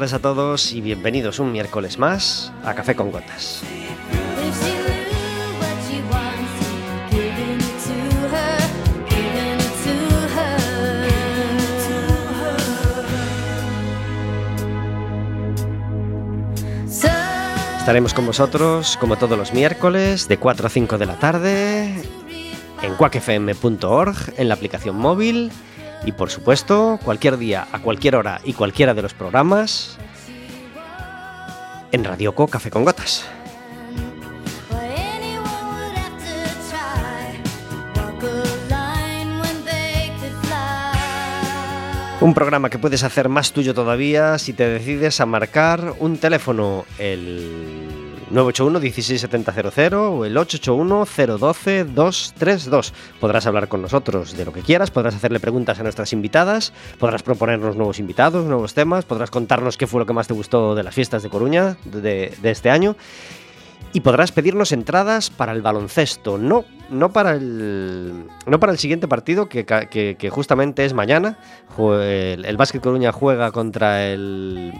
Tardes a todos y bienvenidos un miércoles más a Café con Gotas. Estaremos con vosotros como todos los miércoles de 4 a 5 de la tarde en cuacfm.org, en la aplicación móvil y por supuesto cualquier día, a cualquier hora y cualquiera de los programas en Radioco Café con Gotas. Un programa que puedes hacer más tuyo todavía si te decides a marcar un teléfono, el 981-16700 o el 881-012-232. Podrás hablar con nosotros de lo que quieras, podrás hacerle preguntas a nuestras invitadas, podrás proponernos nuevos invitados, nuevos temas, podrás contarnos qué fue lo que más te gustó de las fiestas de Coruña de, este año y podrás pedirnos entradas para el baloncesto, no, no, para, el, no para el siguiente partido, que justamente es mañana. El, el Básquet Coruña juega contra el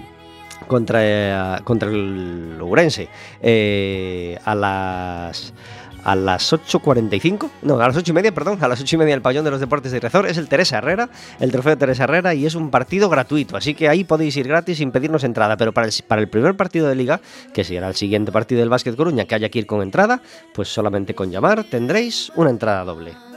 contra, contra el Ourense eh, a las a las 8.45, no, a las 8 y media, perdón, a las 8 y media el pabellón de los deportes de Rezor, es el Teresa Herrera, el trofeo de Teresa Herrera y es un partido gratuito, así que ahí podéis ir gratis sin pedirnos entrada, pero para el, para el primer partido de liga, que será el siguiente partido del Básquet Coruña, que haya que ir con entrada, pues solamente con llamar tendréis una entrada doble.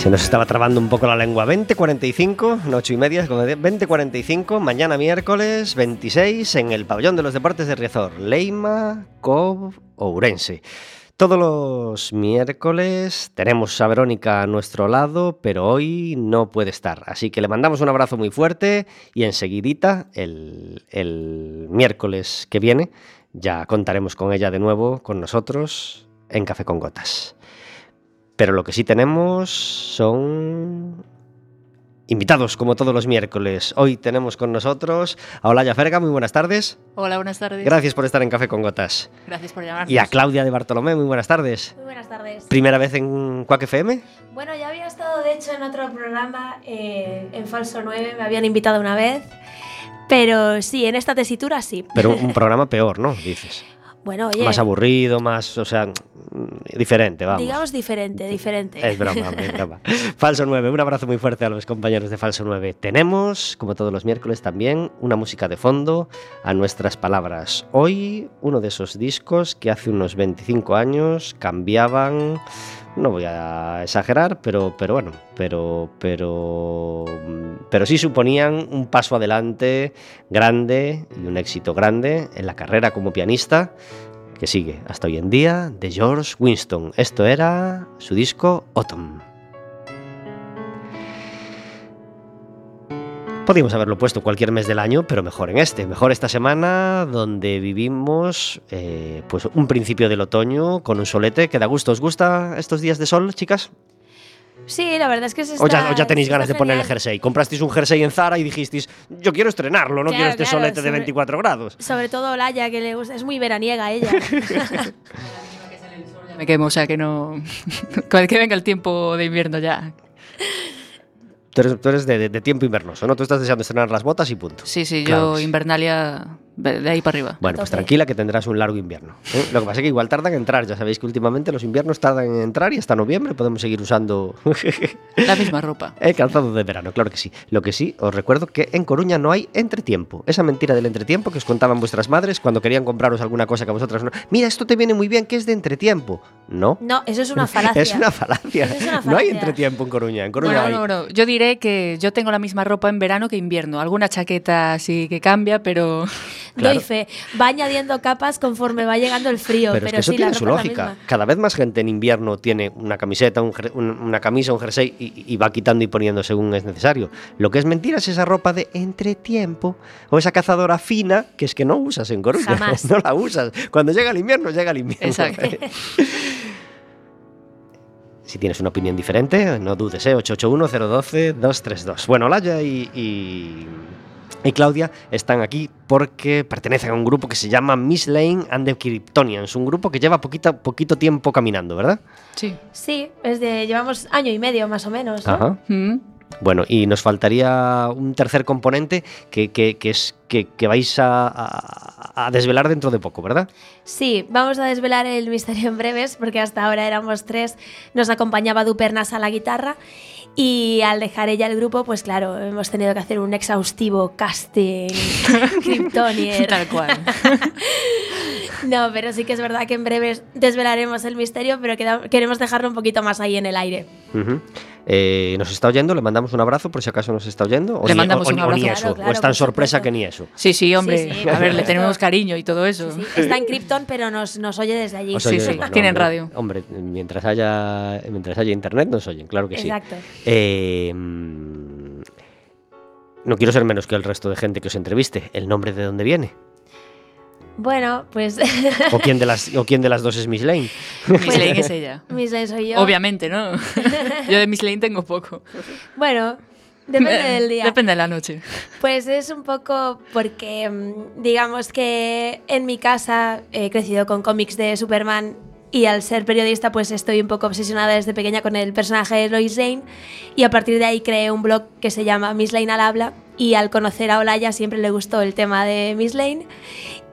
Se nos estaba trabando un poco la lengua. 20.45, no 8 y media, 20.45, mañana miércoles 26 en el pabellón de los deportes de Riazor, Leima, Cov, Ourense. Todos los miércoles tenemos a Verónica a nuestro lado, pero hoy no puede estar. Así que le mandamos un abrazo muy fuerte y enseguidita, el, el miércoles que viene, ya contaremos con ella de nuevo, con nosotros, en Café con Gotas. Pero lo que sí tenemos son invitados, como todos los miércoles. Hoy tenemos con nosotros a Olaya Ferga, muy buenas tardes. Hola, buenas tardes. Gracias por estar en Café con Gotas. Gracias por llamarnos. Y a Claudia de Bartolomé, muy buenas tardes. Muy buenas tardes. ¿Primera vez en Quack FM? Bueno, ya había estado, de hecho, en otro programa, eh, en Falso 9, me habían invitado una vez. Pero sí, en esta tesitura sí. Pero un programa peor, ¿no? Dices. Bueno, oye. Más aburrido, más, o sea, diferente, vamos. Digamos diferente, diferente. Es broma, es broma. Falso 9, un abrazo muy fuerte a los compañeros de Falso 9. Tenemos, como todos los miércoles también, una música de fondo a nuestras palabras. Hoy, uno de esos discos que hace unos 25 años cambiaban no voy a exagerar, pero, pero bueno, pero, pero, pero sí suponían un paso adelante grande y un éxito grande en la carrera como pianista que sigue hasta hoy en día de George Winston. Esto era su disco Autumn. Podríamos haberlo puesto cualquier mes del año, pero mejor en este, mejor esta semana donde vivimos eh, pues un principio del otoño con un solete que da gusto. ¿Os gusta estos días de sol, chicas? Sí, la verdad es que se está, o, ya, o ya tenéis ganas de poner el jersey. Comprasteis un jersey en Zara y dijisteis, yo quiero estrenarlo, no Claro, quiero este claro, solete de sobre- 24 grados. Sobre todo Olaya, que le gusta, es muy veraniega ella. Me quemo, o sea que no. Que venga el tiempo de invierno ya. Tú eres, tú eres de, de- tiempo invernoso, ¿no? Tú estás deseando estrenar las botas y punto. Sí, sí, Claro yo. Invernalia de ahí para arriba. Bueno, pues tranquila que tendrás un largo invierno. ¿eh? Lo que pasa es que igual tardan en entrar. Ya sabéis que últimamente los inviernos tardan en entrar y hasta noviembre podemos seguir usando La misma ropa. el calzado de verano, claro que sí. Lo que sí, os recuerdo que en Coruña no hay entretiempo. Esa mentira del entretiempo que os contaban vuestras madres cuando querían compraros alguna cosa que a vosotras no. Mira, esto te viene muy bien, que es de entretiempo. No. No, eso es una falacia. Es una falacia. Eso es una No hay entretiempo en Coruña. En Coruña Bueno, hay. no, no, yo diré que yo tengo la misma ropa en verano que invierno. Alguna chaqueta así que cambia, pero Claro. doy fe. Va añadiendo capas conforme va llegando el frío. Pero, Pero, es que eso sí, tiene su lógica. Cada vez más gente en invierno tiene una camiseta, un- una camisa, un jersey y, y va quitando y poniendo según es necesario. Lo que es mentira es esa ropa de entretiempo o esa cazadora fina que es que no usas en Coruña. Jamás. No la usas. Cuando llega el invierno, llega el invierno. Exacto. Si tienes una opinión diferente, no dudes, ¿eh? 881-012-232. Bueno, Laya y, y, y Claudia están aquí porque pertenecen a un grupo que se llama Miss Lane and the Kryptonians, un grupo que lleva poquito, poquito tiempo caminando, ¿verdad? Sí. Sí, es de, llevamos año y medio más o menos. ¿no? Ajá. Mm. Bueno, y nos faltaría un tercer componente que, que- que es que, que vais a, a- a desvelar dentro de poco, ¿verdad? Sí, vamos a desvelar el misterio en breves porque hasta ahora éramos tres. Nos acompañaba Dupernas a la guitarra y al dejar ella el grupo, pues claro, hemos tenido que hacer un exhaustivo casting Kryptonier. Tal cual. No, pero sí que es verdad que en breves desvelaremos el misterio, pero queda- queremos dejarlo un poquito más ahí en el aire. Eh, ¿Nos está oyendo? ¿Le mandamos un abrazo por si acaso nos está oyendo? ¿O Le ni- mandamos o- un ni- o abrazo. ni Claro, eso? claro, ¿O es tan sorpresa supuesto. que ni eso? Sí, sí, hombre. Sí, sí, a ver, le tenemos cariño y todo eso. Sí, sí. Está en Krypton, pero nos, nos oye desde allí. Sí, sí, bueno, tienen hombre, radio. Hombre, mientras haya, mientras haya internet nos oyen, claro que sí. Exacto. Eh, mm, no quiero ser menos que el resto de gente que os entreviste. ¿El nombre de dónde viene? Bueno, pues ¿O quién de las, o quién de las dos es Miss Lane? Miss Lane es ella. Miss Lane soy yo. Obviamente, ¿no? Yo de Miss Lane tengo poco. Bueno, depende del día. Depende de la noche. Pues es un poco porque, mm, digamos que en mi casa he crecido con cómics de Superman y al ser periodista pues estoy un poco obsesionada desde pequeña con el personaje de Lois Lane y a partir de ahí creé un blog que se llama Miss Lane al habla y al conocer a Olaya siempre le gustó el tema de Miss Lane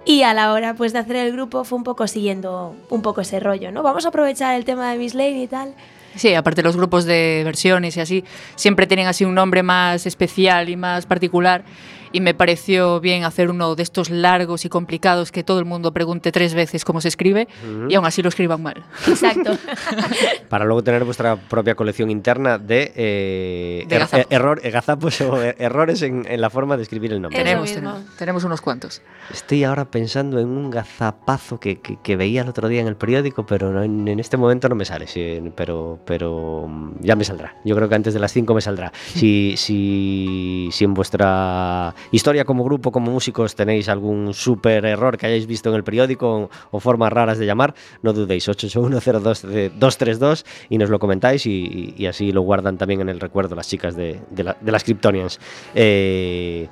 y a la hora pues de hacer el grupo fue un poco siguiendo un poco ese rollo, ¿no? Vamos a aprovechar el tema de Miss Lane y tal. Sí, aparte los grupos de versiones y así, siempre tienen así un nombre más especial y más particular. Y me pareció bien hacer uno de estos largos y complicados que todo el mundo pregunte tres veces cómo se escribe y aún así lo escriban mal. Exacto. Para luego tener vuestra propia colección interna de, eh, De er- gazapos. er- error- eh, gazapos o er- errores en, en la forma de escribir el nombre. Tenemos, tenemos, tenemos unos cuantos. Estoy ahora pensando en un gazapazo que, que- que veía el otro día en el periódico, pero no- en, en este momento no me sale. sí, pero, pero mm, ya me saldrá. Yo creo que antes de las 5 me saldrá. Si, si, si en vuestra historia como grupo, como músicos, tenéis algún súper error que hayáis visto en el periódico o, o formas raras de llamar, no dudéis. 8810232 y nos lo comentáis y, así lo guardan también en el recuerdo las chicas de, de la- de las Kryptonians. Eh,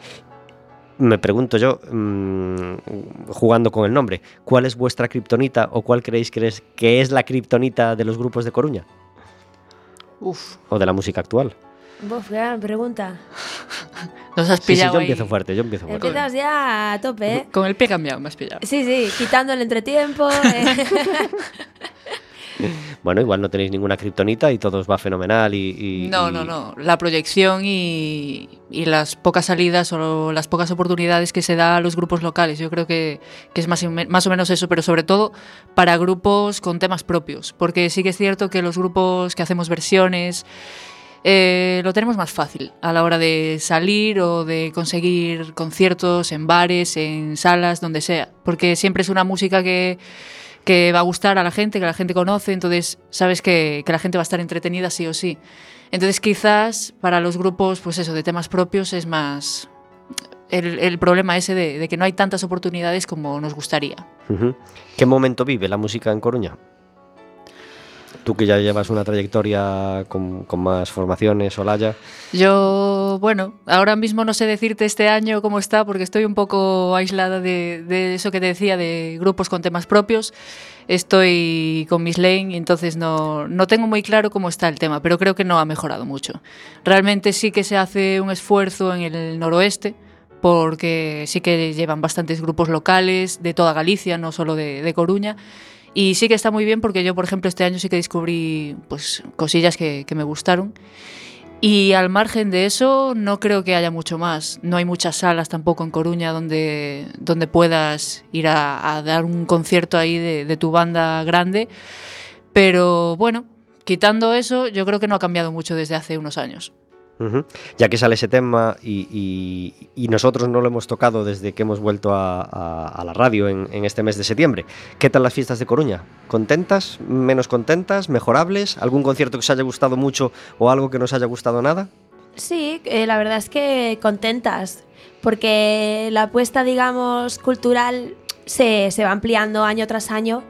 me pregunto yo, mm, jugando con el nombre, ¿cuál es vuestra kriptonita o cuál creéis que es, que es la kriptonita de los grupos de Coruña Uf, o de la música actual? Uf, gran pregunta. nos has Sí, sí, pillado yo ahí. empiezo fuerte, yo empiezo fuerte. Empiezas ya a tope, ¿eh? Con el pie cambiado me has pillado. Sí, sí, quitando el entretiempo. eh. Bueno, igual no tenéis ninguna kriptonita y todo os va fenomenal y... y- No, y- no, no. La proyección y, y las pocas salidas o las pocas oportunidades que se da a los grupos locales. Yo creo que, que es más, más o menos eso, pero sobre todo para grupos con temas propios. Porque sí que es cierto que los grupos que hacemos versiones eh, lo tenemos más fácil a la hora de salir o de conseguir conciertos en bares, en salas, donde sea. Porque siempre es una música que, que va a gustar a la gente, que la gente conoce, entonces sabes que, la gente va a estar entretenida sí o sí. Entonces quizás para los grupos, pues eso, de temas propios es más el, problema ese de, que no hay tantas oportunidades como nos gustaría. ¿Qué momento vive la música en Coruña? Tú que ya llevas una trayectoria con, con más formaciones, Olaya. Yo, bueno, ahora mismo no sé decirte este año cómo está porque estoy un poco aislada de, de eso que te decía, de grupos con temas propios. Estoy con Miss Lane entonces no, no tengo muy claro cómo está el tema, pero creo que no ha mejorado mucho. Realmente sí que se hace un esfuerzo en el noroeste porque sí que llevan bastantes grupos locales de toda Galicia, no solo de, de Coruña. Y sí que está muy bien porque yo, por ejemplo, este año sí que descubrí pues, cosillas que, me gustaron. Y al margen de eso, no creo que haya mucho más. No hay muchas salas tampoco en Coruña donde, donde puedas ir a, dar un concierto ahí de tu banda grande. Pero bueno, quitando eso, yo creo que no ha cambiado mucho desde hace unos años. Ya que sale ese tema y, nosotros no lo hemos tocado desde que hemos vuelto a, la radio en, este mes de septiembre. ¿Qué tal las fiestas de Coruña? ¿Contentas? ¿Menos contentas? ¿Mejorables? ¿Algún concierto que os haya gustado mucho o algo que no os haya gustado nada? Sí, eh, la verdad es que contentas, porque la apuesta, digamos, cultural se va ampliando año tras año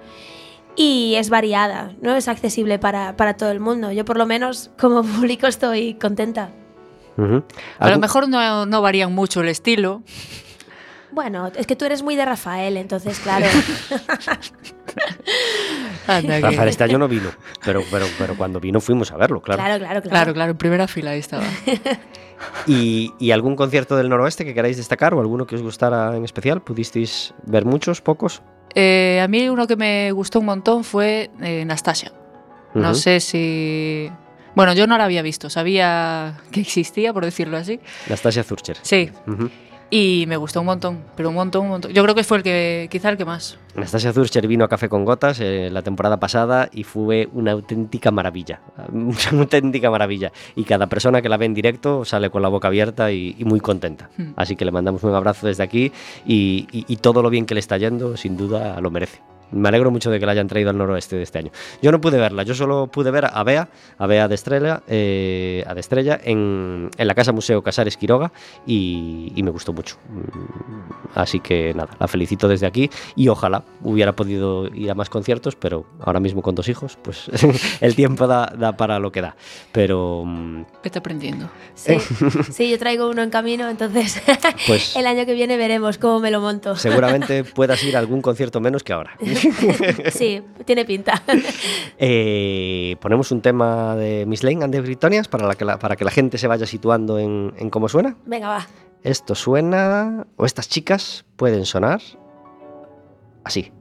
y es variada, no es accesible para, para todo el mundo. Yo por lo menos como público estoy contenta. Ujú. A lo ¿Algún- mejor no, no varían mucho el estilo. Bueno, es que tú eres muy de Rafael, entonces claro. Rafael este año no vino, pero, pero, pero cuando vino fuimos a verlo, claro. claro, claro, claro. Claro, claro, en primera fila ahí estaba. ¿Y, y algún concierto del noroeste que queráis destacar o alguno que os gustara en especial? ¿Pudisteis ver muchos, pocos? Eh, a mí uno que me gustó un montón fue eh, Nastasia. No sé si... Bueno, yo no la había visto, sabía que existía, por decirlo así. Nastasia Zurcher. Sí. Y me gustó un montón, pero un montón, un montón. Yo creo que fue el que, quizá el que más. Anastasia Zurcher vino a Café con Gotas eh, la temporada pasada y fue una auténtica maravilla. Una auténtica maravilla. Y cada persona que la ve en directo sale con la boca abierta y, y muy contenta. Hmm. Así que le mandamos un abrazo desde aquí y, y- y todo lo bien que le está yendo, sin duda, lo merece. Me alegro mucho de que la hayan traído al noroeste de este año. Yo no pude verla, yo solo pude ver a Bea, a Bea de Estrella, eh, a de Estrella en, en la Casa Museo Casares Quiroga y, y me gustó mucho. Mm, Así que nada, la felicito desde aquí y ojalá hubiera podido ir a más conciertos, pero ahora mismo con dos hijos, pues el tiempo da, da para lo que da. Pero mm, Vete aprendiendo. Sí, sí, yo traigo uno en camino, entonces pues el año que viene veremos cómo me lo monto. seguramente puedas ir a algún concierto menos que ahora. Sí, tiene pinta. Eh, ponemos un tema de Miss Lane and the Britonias para, la que la, para que la gente se vaya situando en, en cómo suena. Venga, va. Esto suena, o estas chicas pueden sonar así.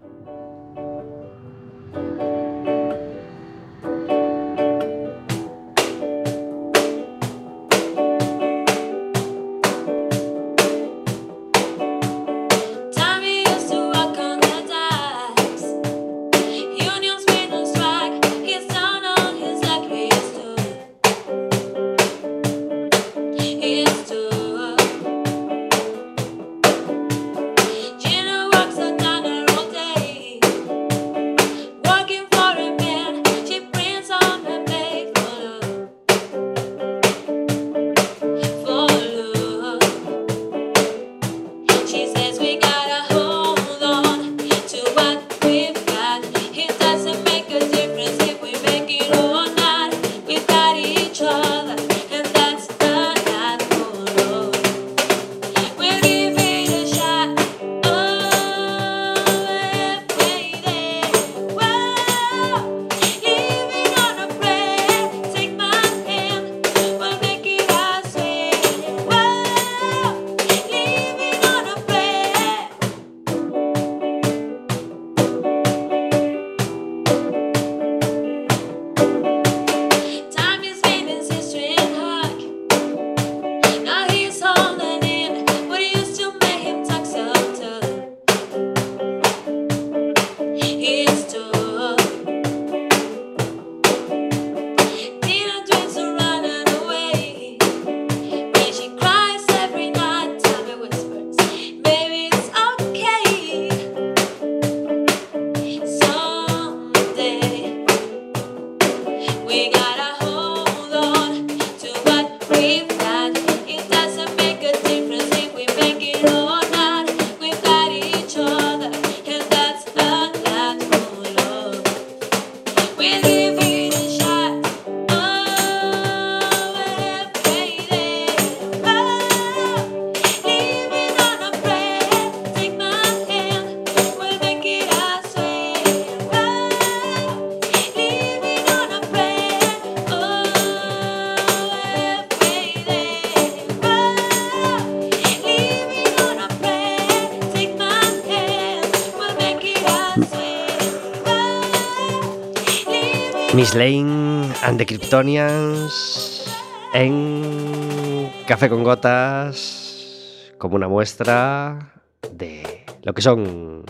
En Café con Gotas como una muestra de lo que son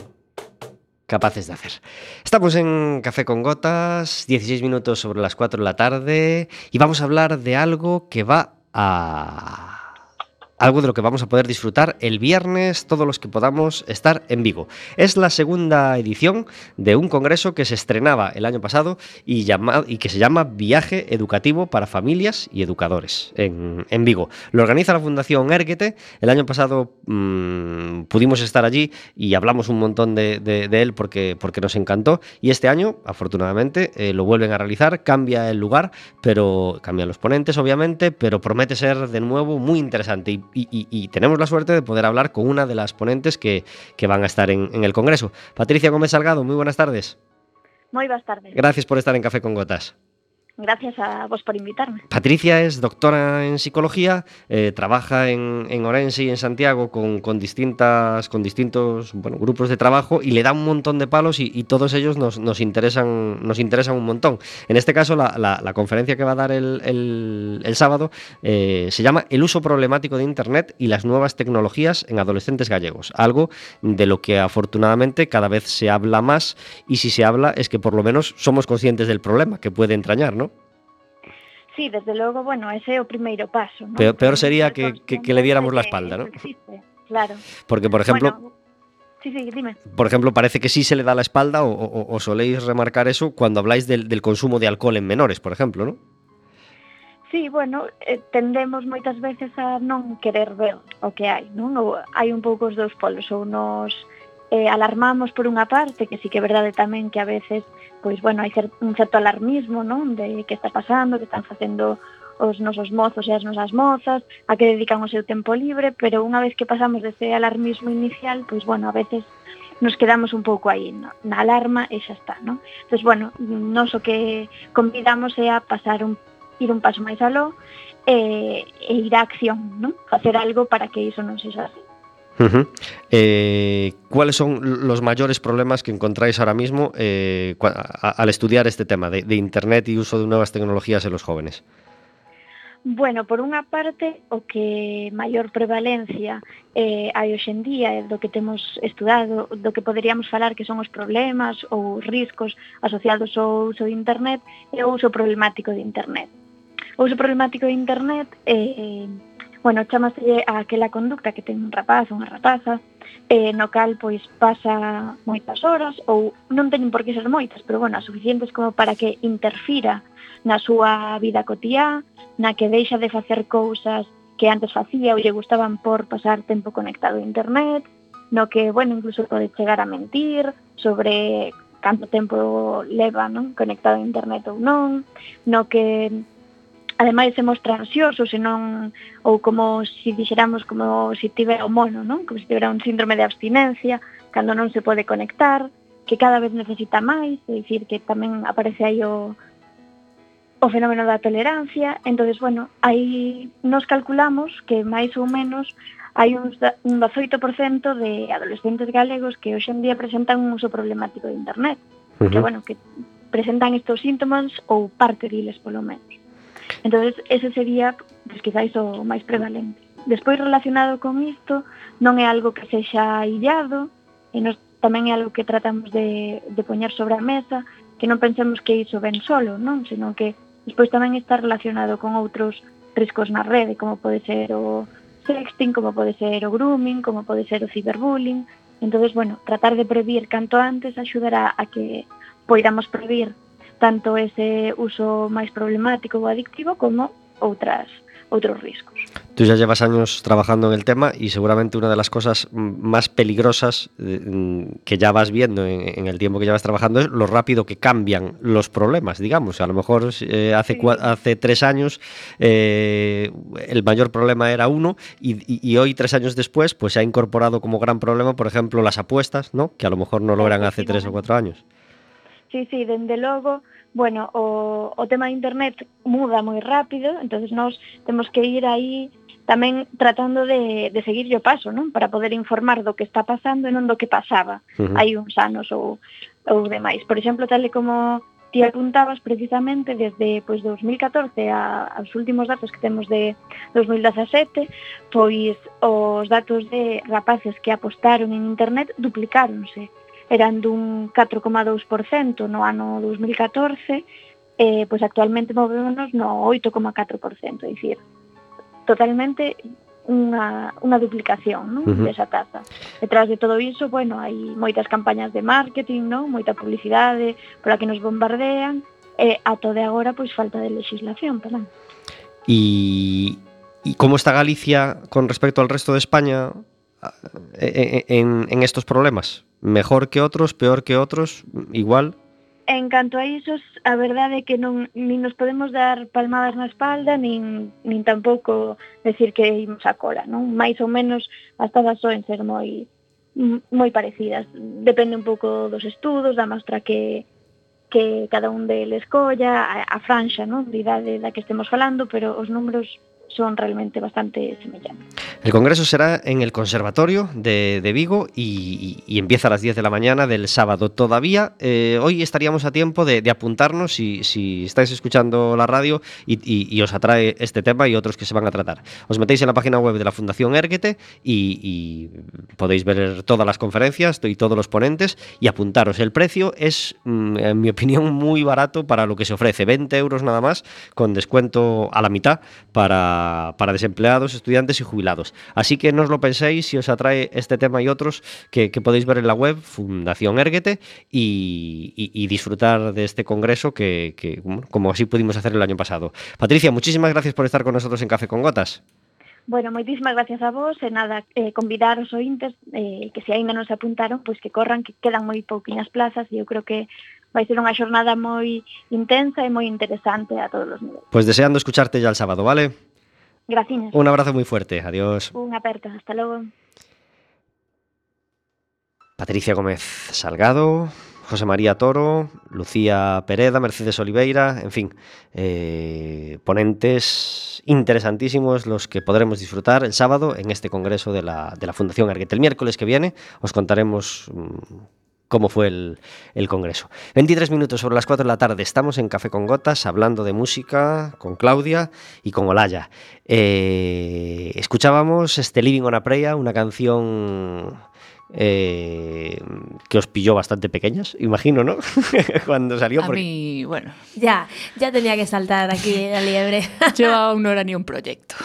capaces de hacer. Estamos en Café con Gotas, 16 minutos sobre las 4 de la tarde y vamos a hablar de algo que va a algo de lo que vamos a poder disfrutar el viernes todos los que podamos estar en Vigo. Es la segunda edición de un congreso que se estrenaba el año pasado y, y que se llama Viaje Educativo para Familias y Educadores en, en Vigo. Lo organiza la Fundación Erguete. El año pasado mm, pudimos estar allí y hablamos un montón de él porque, porque nos encantó. Y este año, afortunadamente, eh, lo vuelven a realizar. Cambia el lugar, pero cambian los ponentes, obviamente, pero promete ser de nuevo muy interesante. Y, y- y- y tenemos la suerte de poder hablar con una de las ponentes que, que van a estar en, en el Congreso. Patricia Gómez Salgado, muy buenas tardes. Moi boas tardes. Gracias por estar en Café con Gotas. Gracias a vos por invitarme. Patricia es doctora en psicología, eh, trabaja en, en Orense y en Santiago con, con distintas, con distintos bueno, grupos de trabajo y le da un montón de palos y, todos ellos nos, nos interesan, nos interesan un montón. En este caso, la conferencia que va a dar el, el- el sábado eh, se llama El uso problemático de Internet y las nuevas tecnologías en adolescentes gallegos. Algo de lo que afortunadamente cada vez se habla más y si se habla es que por lo menos somos conscientes del problema que puede entrañar, ¿no? Sí, desde logo, bueno, ese é o primeiro paso. ¿no? Peor, peor sería que, que, que le diéramos la espalda, ¿no? Existe, claro. Porque, por ejemplo... Bueno, Sí, sí, dime. Por ejemplo, parece que sí se le da la espalda o, o, o soléis remarcar eso cuando habláis del, del, consumo de alcohol en menores, por ejemplo, ¿no? Sí, bueno, eh, tendemos moitas veces a non querer ver o que hai, non? Ou hai un pouco os dous polos, ou nos eh, alarmamos por unha parte, que sí que é verdade tamén que a veces, pois bueno, hai cer un certo alarmismo, non? De que está pasando, que están facendo os nosos mozos e as nosas mozas, a que dedican o seu tempo libre, pero unha vez que pasamos dese alarmismo inicial, pois bueno, a veces nos quedamos un pouco aí no? na alarma e xa está, non? Entón, bueno, nos o que convidamos é a pasar un ir un paso máis aló e, e ir á acción, non? Facer algo para que iso non sexa así. Uh -huh. eh, ¿Cuáles son los mayores problemas que encontráis ahora mismo eh, al estudiar este tema de, de, Internet y uso de nuevas tecnologías en los jóvenes? Bueno, por unha parte, o que maior prevalencia eh, hai hoxendía e eh, do que temos estudado, do que poderíamos falar que son os problemas ou riscos asociados ao uso de Internet e o uso problemático de Internet. O uso problemático de Internet eh, bueno, chamase a aquela conducta que ten un rapaz ou unha rapaza, eh, no cal pois pasa moitas horas ou non teñen por que ser moitas, pero bueno, suficientes como para que interfira na súa vida cotiá, na que deixa de facer cousas que antes facía ou lle gustaban por pasar tempo conectado a internet, no que, bueno, incluso pode chegar a mentir sobre canto tempo leva, non, conectado a internet ou non, no que ademais se mostra ansioso, se non ou como se si dixéramos como se si tivera o mono, non? Como se tivera un síndrome de abstinencia, cando non se pode conectar, que cada vez necesita máis, é dicir que tamén aparece aí o o fenómeno da tolerancia, entonces bueno, aí nos calculamos que máis ou menos hai uns, un 18% de adolescentes galegos que hoxe en día presentan un uso problemático de internet. Uh -huh. Que, bueno, que presentan estos síntomas ou parte diles polo menos entonces ese sería, pues, quizáis, o máis prevalente. Despois, relacionado con isto, non é algo que sexa illado, e nos, tamén é algo que tratamos de, de poñer sobre a mesa, que non pensemos que iso ven solo, non? Senón que despois tamén está relacionado con outros riscos na rede, como pode ser o sexting, como pode ser o grooming, como pode ser o ciberbullying. Entonces, bueno, tratar de previr canto antes axudará a que poidamos previr tanto ese uso máis problemático ou adictivo como outras outros riscos. Tú ya llevas años trabajando en el tema y seguramente una de las cosas más peligrosas eh, que ya vas viendo en, el tiempo que llevas trabajando es lo rápido que cambian los problemas, digamos. A lo mejor eh, hace, hace tres años eh, el mayor problema era uno y, y- y hoy, tres años después, pues se ha incorporado como gran problema, por ejemplo, las apuestas, ¿no? Que a lo mejor no lo eran hace tres o cuatro años. Sí, sí, dende logo, bueno, o, o tema de internet muda moi rápido, entonces nós temos que ir aí tamén tratando de, de seguir o paso, non? Para poder informar do que está pasando e non do que pasaba uh -huh. hai uns anos ou, ou demais. Por exemplo, tal e como ti apuntabas precisamente desde pois 2014 a, aos últimos datos que temos de 2017, pois os datos de rapaces que apostaron en internet duplicáronse. Uh eran dun 4,2% no ano 2014, eh, pois actualmente movémonos no 8,4%, é dicir, totalmente unha, unha duplicación non? Uh -huh. desa taza. Detrás de todo iso, bueno, hai moitas campañas de marketing, non? moita publicidade, pola que nos bombardean, e a todo de agora, pois falta de legislación, perdón. E, e como está Galicia con respecto al resto de España eh, eh, en, en estos problemas? mejor que outros, peor que outros, igual? En canto a isos, a verdade é que non, nin nos podemos dar palmadas na espalda, nin, nin tampouco decir que imos a cola, non? Mais ou menos as tasas soen ser moi moi parecidas. Depende un pouco dos estudos, da mostra que, que cada un deles colla, a, a franxa, non? De idade da que estemos falando, pero os números son realmente bastante semellantes. El congreso será en el Conservatorio de, Vigo y, empieza a las 10 de la mañana del sábado. Todavía eh, hoy estaríamos a tiempo de, apuntarnos si, estáis escuchando la radio y, os atrae este tema y otros que se van a tratar. Os metéis en la página web de la Fundación Erguete y, y podéis ver todas las conferencias y todos los ponentes y apuntaros. El precio es, mm, en mi opinión, muy barato para lo que se ofrece. 20 euros nada más, con descuento a la mitad para, para desempleados, estudiantes y jubilados. Así que no os lo penséis si os atrae este tema y otros que, que podéis ver en la web Fundación Erguete y, y- y disfrutar de este congreso que, como así pudimos hacer el año pasado. Patricia, muchísimas gracias por estar con nosotros en Café con Gotas. Bueno, moitísimas gracias a vos e nada, eh, convidar os ointes eh, que se aínda non se apuntaron, pois que corran, que quedan moi pouquiñas plazas e eu creo que vai ser unha xornada moi intensa e moi interesante a todos os niveis. Pues deseando escucharte ya el sábado, ¿vale? Un abrazo muy fuerte. Adiós. Unha aperta, hasta logo. Patricia Gómez Salgado, José María Toro, Lucía Pereda, Mercedes Oliveira, en fin, eh, ponentes interesantísimos los que podremos disfrutar el sábado en este congreso de la, de la Fundación Arguete. El miércoles que viene os contaremos mm, cómo fue el, congreso. 23 minutos sobre las 4 de la tarde, estamos en Café con Gotas hablando de música con Claudia y con Olaya. Eh, escuchábamos este Living on a Prayer, una canción eh, que os pilló bastante pequeñas, imagino, ¿no? Cuando salió. A porque- mí, bueno, Ya, ya tenía que saltar aquí la liebre. yo aún no era ni un proyecto.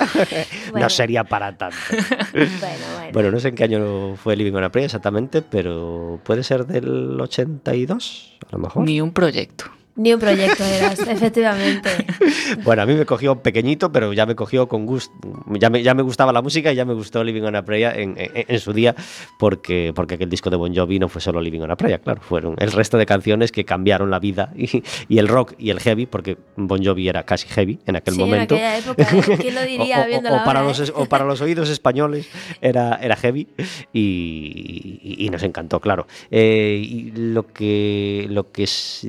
Bueno. No sería para tanto. Bueno, bueno. bueno, no sé en qué año fue Living on a Prayer exactamente, pero puede ser del 82, a lo mejor. Ni un proyecto. Ni un proyecto eras, efectivamente. Bueno, a mí me cogió pequeñito, pero ya me cogió con gusto. Ya me, ya me gustaba la música y ya me gustó Living on a Prayer en, en- en su día, porque, porque aquel disco de Bon Jovi no fue solo Living on a Prayer, claro, fueron el resto de canciones que cambiaron la vida y, y el rock y el heavy, porque Bon Jovi era casi heavy en aquel Sí, en momento. aquella época, ¿eh? ¿quién lo diría O- o- o para ahora, los, eh? o para los oídos españoles era, era heavy y, y- y nos encantó, claro. Eh, y lo que, lo, que es,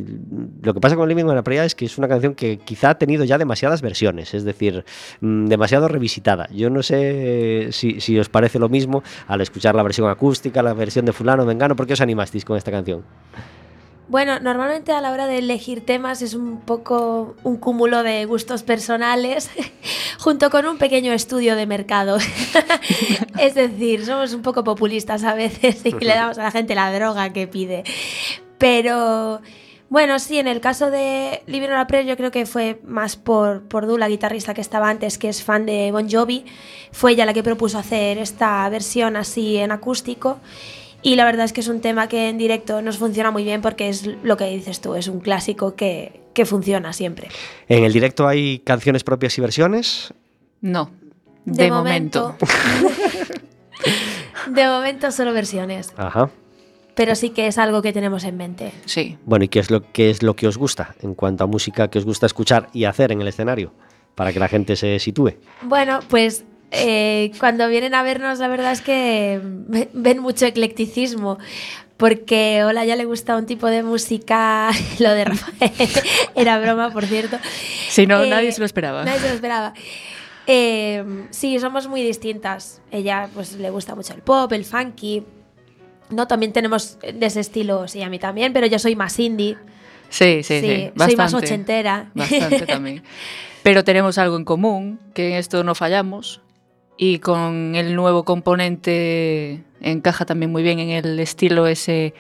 lo que pasa con Living on a Prayer es que es una canción que quizá ha tenido ya demasiadas versiones, es decir, mm, demasiado revisitada. Yo no sé si, si os parece lo mismo al escuchar la versión acústica, la versión de fulano, vengano, ¿por qué os animasteis con esta canción? Bueno, normalmente a la hora de elegir temas es un poco un cúmulo de gustos personales junto con un pequeño estudio de mercado. es decir, somos un poco populistas a veces y le damos a la gente la droga que pide. Pero bueno, sí, en el caso de Living on a Prayer yo creo que fue más por, por Du, la guitarrista que estaba antes, que es fan de Bon Jovi. Fue ella la que propuso hacer esta versión así en acústico. Y la verdad es que es un tema que en directo nos funciona muy bien porque es lo que dices tú, es un clásico que, que funciona siempre. En el directo hay canciones propias y versiones. No. De, momento. de momento solo versiones, Ajá. Pero sí que es algo que tenemos en mente. Sí. Bueno, ¿y qué es lo qué es lo que os gusta en cuanto a música que os gusta escuchar y hacer en el escenario para que la gente se sitúe? Bueno, pues eh, cuando vienen a vernos la verdad es que ve- ven mucho eclecticismo. Porque hola ya le gusta un tipo de música, lo de Rafael era broma, por cierto. Si no, Eh, nadie se lo esperaba. Nadie se lo esperaba. Eh, sí, somos muy distintas. Ella pues le gusta mucho el pop, el funky. No, también tenemos de ese estilo, sí, a mí también, pero yo soy más indie. Sí, sí, sí. Sí, soy más ochentera. Bastante también. Pero tenemos algo en común, que en esto no fallamos. Y con el nuevo componente encaja también muy bien en el estilo ese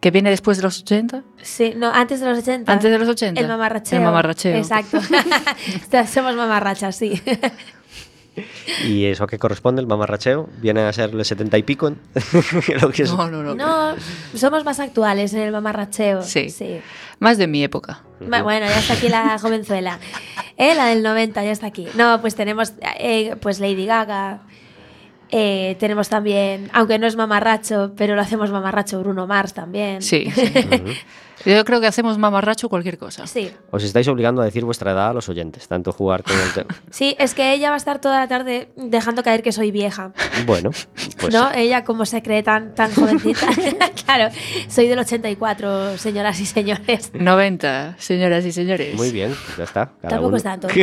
que viene después de los 80. Sí, no, antes de los 80. Antes de los 80. El mamarracheo. El mamarracheo. Exacto. Somos mamarrachas, sí. ¿Y eso a qué corresponde, el mamarracheo? ¿Viene a ser el setenta y pico? Lo que es- No, no, no. No, somos más actuales en el mamarracheo. Sí. sí. Más de mi época. Bueno, ya está aquí la jovenzuela. Eh, la del 90 ya está aquí. No, pues tenemos eh, pues Lady Gaga. Eh, tenemos también, aunque no es mamarracho, pero lo hacemos mamarracho Bruno Mars también. Sí. sí. Yo creo que hacemos mamarracho cualquier cosa. Sí. Os estáis obligando a decir vuestra edad a los oyentes, tanto jugar con el tema. Sí, es que ella va a estar toda la tarde dejando caer que soy vieja. Bueno, pues ¿No? Ella como se cree tan, tan jovencita. claro, soy del 84, señoras y señores. 90, señoras y señores. muy bien, pues ya está. Tampoco uno. es tanto.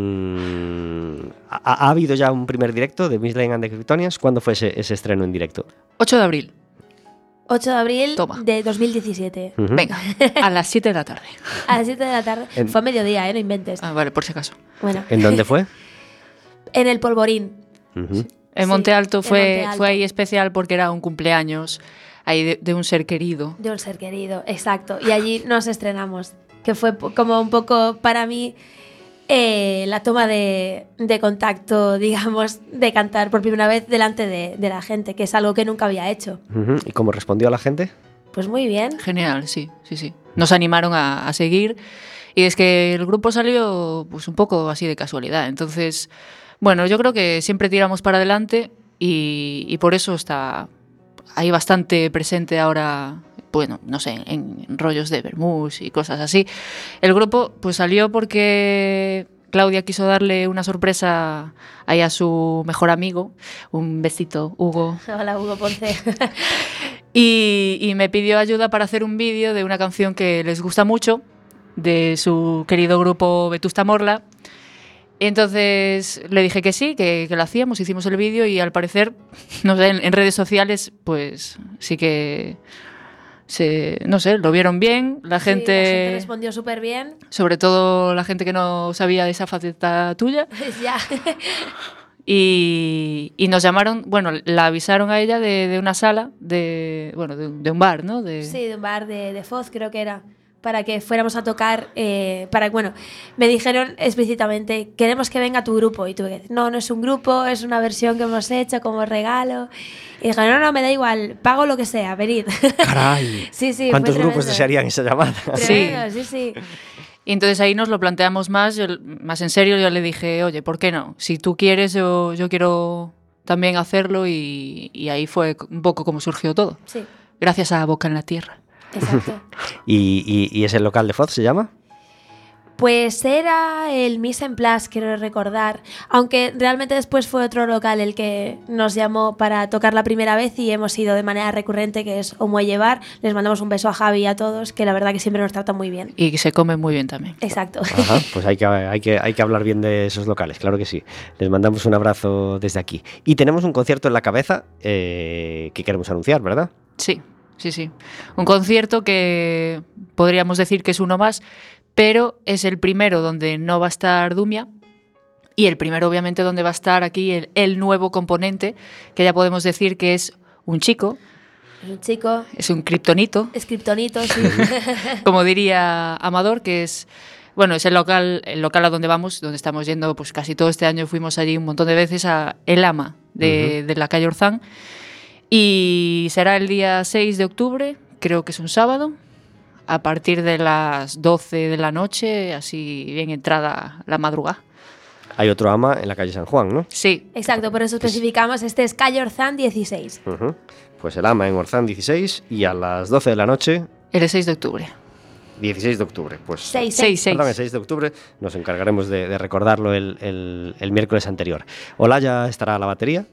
En- ¿Ha, ha habido ya un primer directo de Miss Lane and the Kryptonians? ¿Cuándo fue ese, ese estreno en directo? 8 de abril. 8 de abril Toma. de 2017. Ujú. Venga, a las 7 de la tarde. A las 7 de la tarde. En- Fue a mediodía, ¿eh? No inventes. Ah, vale, por si acaso. Bueno, ¿En dónde fue? en el polvorín. En Monte Alto fue, Monte Alto. fue ahí especial porque era un cumpleaños ahí de, de un ser querido. De un ser querido, exacto. Y allí nos estrenamos. Que fue como un poco para mí eh, la toma de, de contacto, digamos, de cantar por primera vez delante de, de la gente, que es algo que nunca había hecho. ¿Y cómo respondió la gente? Pues muy bien. Genial, sí, sí, sí. Nos animaron a, a seguir y es que el grupo salió pues un poco así de casualidad. Entonces, bueno, yo creo que siempre tiramos para adelante y, y por eso está ahí bastante presente ahora, bueno, no sé, en, rollos de Bermús y cosas así. El grupo pues salió porque Claudia quiso darle una sorpresa ahí a su mejor amigo, un besito, Hugo, Hola, Hugo Ponce. y, y me pidió ayuda para hacer un vídeo de una canción que les gusta mucho, de su querido grupo Vetusta Morla. Entonces le dije que sí, que, que lo hacíamos, hicimos el vídeo y al parecer, no sé, en, en redes sociales, pues sí que, se, no sé, lo vieron bien. La Sí, gente, la gente respondió súper bien. sobre todo la gente que no sabía de esa faceta tuya, ya. y, y nos llamaron, bueno, la avisaron a ella de, de una sala, de, bueno, de un bar, ¿no? De, Sí, de un bar de, de Foz, creo que era. Para que fuéramos a tocar. eh, para Bueno, me dijeron explícitamente: queremos que venga tu grupo. Y tuve que decir: no, no es un grupo, es una versión que hemos hecho como regalo. Y dijeron: no, no, me da igual, pago lo que sea, venid. ¡Caray! sí, sí. ¿Cuántos grupos desearían esa llamada? Tremendo, sí, sí. Y entonces ahí nos lo planteamos más, yo- más en serio, yo le dije, oye, ¿por qué no? Si tú quieres, yo, yo quiero también hacerlo y, y ahí fue un poco como surgió todo. Sí, Gracias a Boca en la Tierra. Exacto. ¿Y, y, y ese local de Foz se llama? Pues era el Miss en Place, quiero recordar. Aunque realmente después fue otro local el que nos llamó para tocar la primera vez y hemos ido de manera recurrente, que es Omuelle Bar. Les mandamos un beso a Javi y a todos, que la verdad que siempre nos tratan muy bien. Y que se come muy bien también. Exacto. Ajá, pues hay que, hay, que, hay que hablar bien de esos locales, claro que sí. Les mandamos un abrazo desde aquí. Y tenemos un concierto en la cabeza eh, que queremos anunciar, ¿verdad? Sí, sí, sí. Un concierto que podríamos decir que es uno más, pero es el primero donde no va a estar Dumia. Y el primero, obviamente, donde va a estar aquí el, el nuevo componente, que ya podemos decir que es un chico, Un chico, es un kriptonito, escriptonito, sí. como diría Amador, que es bueno, es el local, el local a donde vamos, donde estamos yendo, pues casi todo este año fuimos allí un montón de veces a El Ama de, de la calle Orzán. Y será el día 6 de octubre, creo que es un sábado, a partir de las 12 de la noche, así bien entrada la madrugada. Hay otro ama en la calle San Juan, ¿no? Sí, Exacto, por eso especificamos, este es Calle Orzán 16. Ujú. Pues el ama en Orzán 16 y a las 12 de la noche, el 6 de octubre. 16 de octubre. Pues 6, 6, 6. Perdón, el 6 de octubre nos encargaremos de, de recordarlo el, el- el miércoles anterior. Olaya estará a la batería,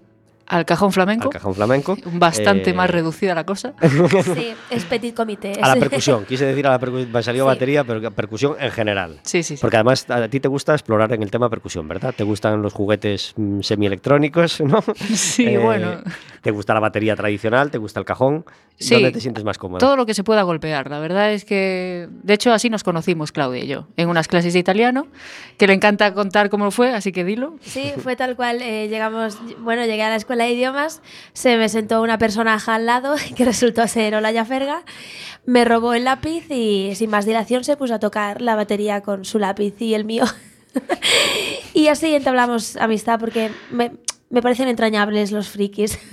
Al cajón flamenco, al cajón flamenco. bastante Eh, más reducida la cosa. Sí, es petit comité. A la percusión, quise decir a la percusión, me salió Sí. batería, pero percusión en general. Sí, sí, sí. Porque además a ti te gusta explorar en el tema percusión, ¿verdad? Te gustan los juguetes mm, semielectrónicos, ¿no? Sí, Eh, bueno. Te gusta la batería tradicional, te gusta el cajón. Sí. ¿Dónde te sientes más cómodo? Todo lo que se pueda golpear. La verdad es que, de hecho, así nos conocimos, Claudia y yo, en unas clases de italiano, que le encanta contar cómo fue, así que dilo. Sí, fue tal cual. eh, llegamos, bueno, llegué a la escuela de idiomas, se me sentó una personaje al lado que resultó ser Olaya Ferga, me robó el lápiz y sin más dilación se puso a tocar la batería con su lápiz y el mío. y así entablamos amistad porque me, me parecen entrañables los frikis.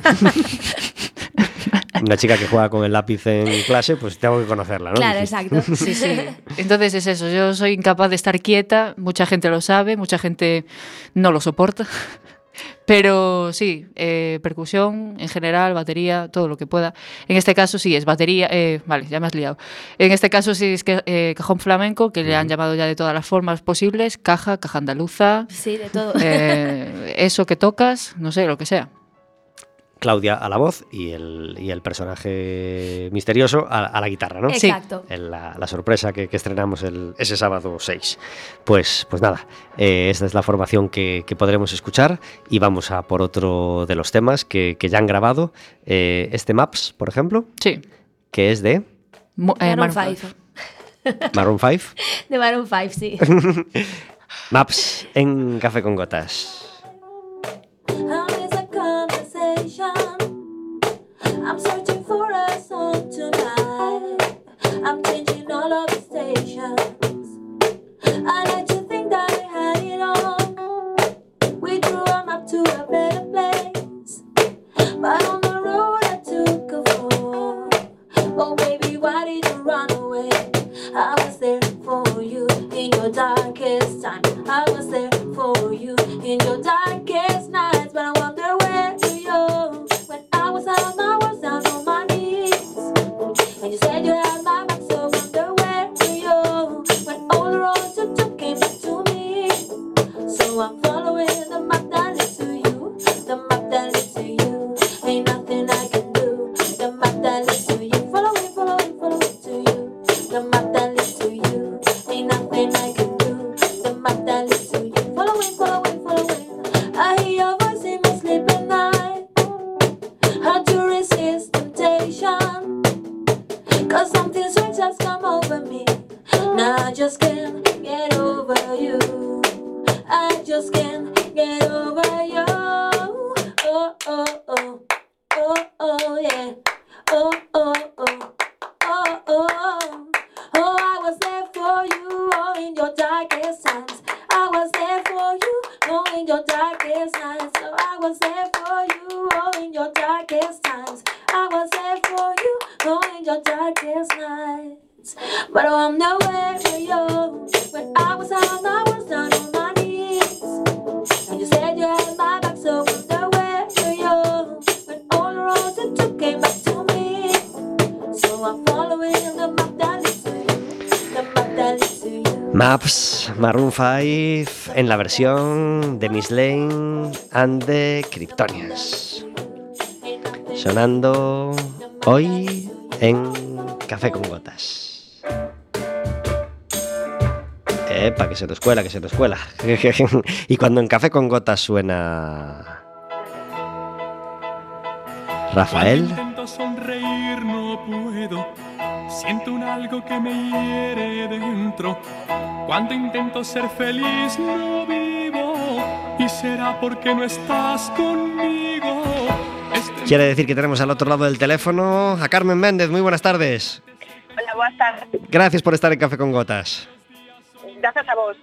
Una chica que juega con el lápiz en clase, pues tengo que conocerla, ¿no? claro, exacto. Sí, sí. Entonces es eso, yo soy incapaz de estar quieta, mucha gente lo sabe, mucha gente no lo soporta. Pero sí, eh, percusión en general, batería, todo lo que pueda. En este caso sí es batería, eh, vale, ya me has liado. En este caso sí es que, eh, cajón flamenco, que le han llamado ya de todas las formas posibles, caja, caja andaluza, Sí, de todo. eh, eso que tocas, no sé, lo que sea. Claudia a la voz y el, y el personaje misterioso a, a la guitarra, ¿no? Sí. Exacto. La, la sorpresa que, que estrenamos el- ese sábado 6. Pues, pues nada, eh, esta es la formación que, que podremos escuchar y vamos a por otro de los temas que, que ya han grabado. Eh, este Maps, por ejemplo, Sí. que es de Mo- eh, Maroon Maroon 5. five. Maroon 5. De Maroon 5, sí. Maps en Café con Gotas. Maps, Maroon 5 en la versión de Miss Lane and the Kryptonians. Sonando hoy en Café con Gotas. Epa, que se te escuela, que se te escuela. y cuando en Café con Gotas suena. Rafael. No puedo. Siento un algo que me hiere dentro. Cuando intento ser feliz no vivo. Y será porque no estás conmigo. Este Quiere decir que tenemos al otro lado del teléfono a Carmen Méndez. Muy buenas tardes. Hola, buenas tardes. Gracias por estar en Café con Gotas. Gracias a vos.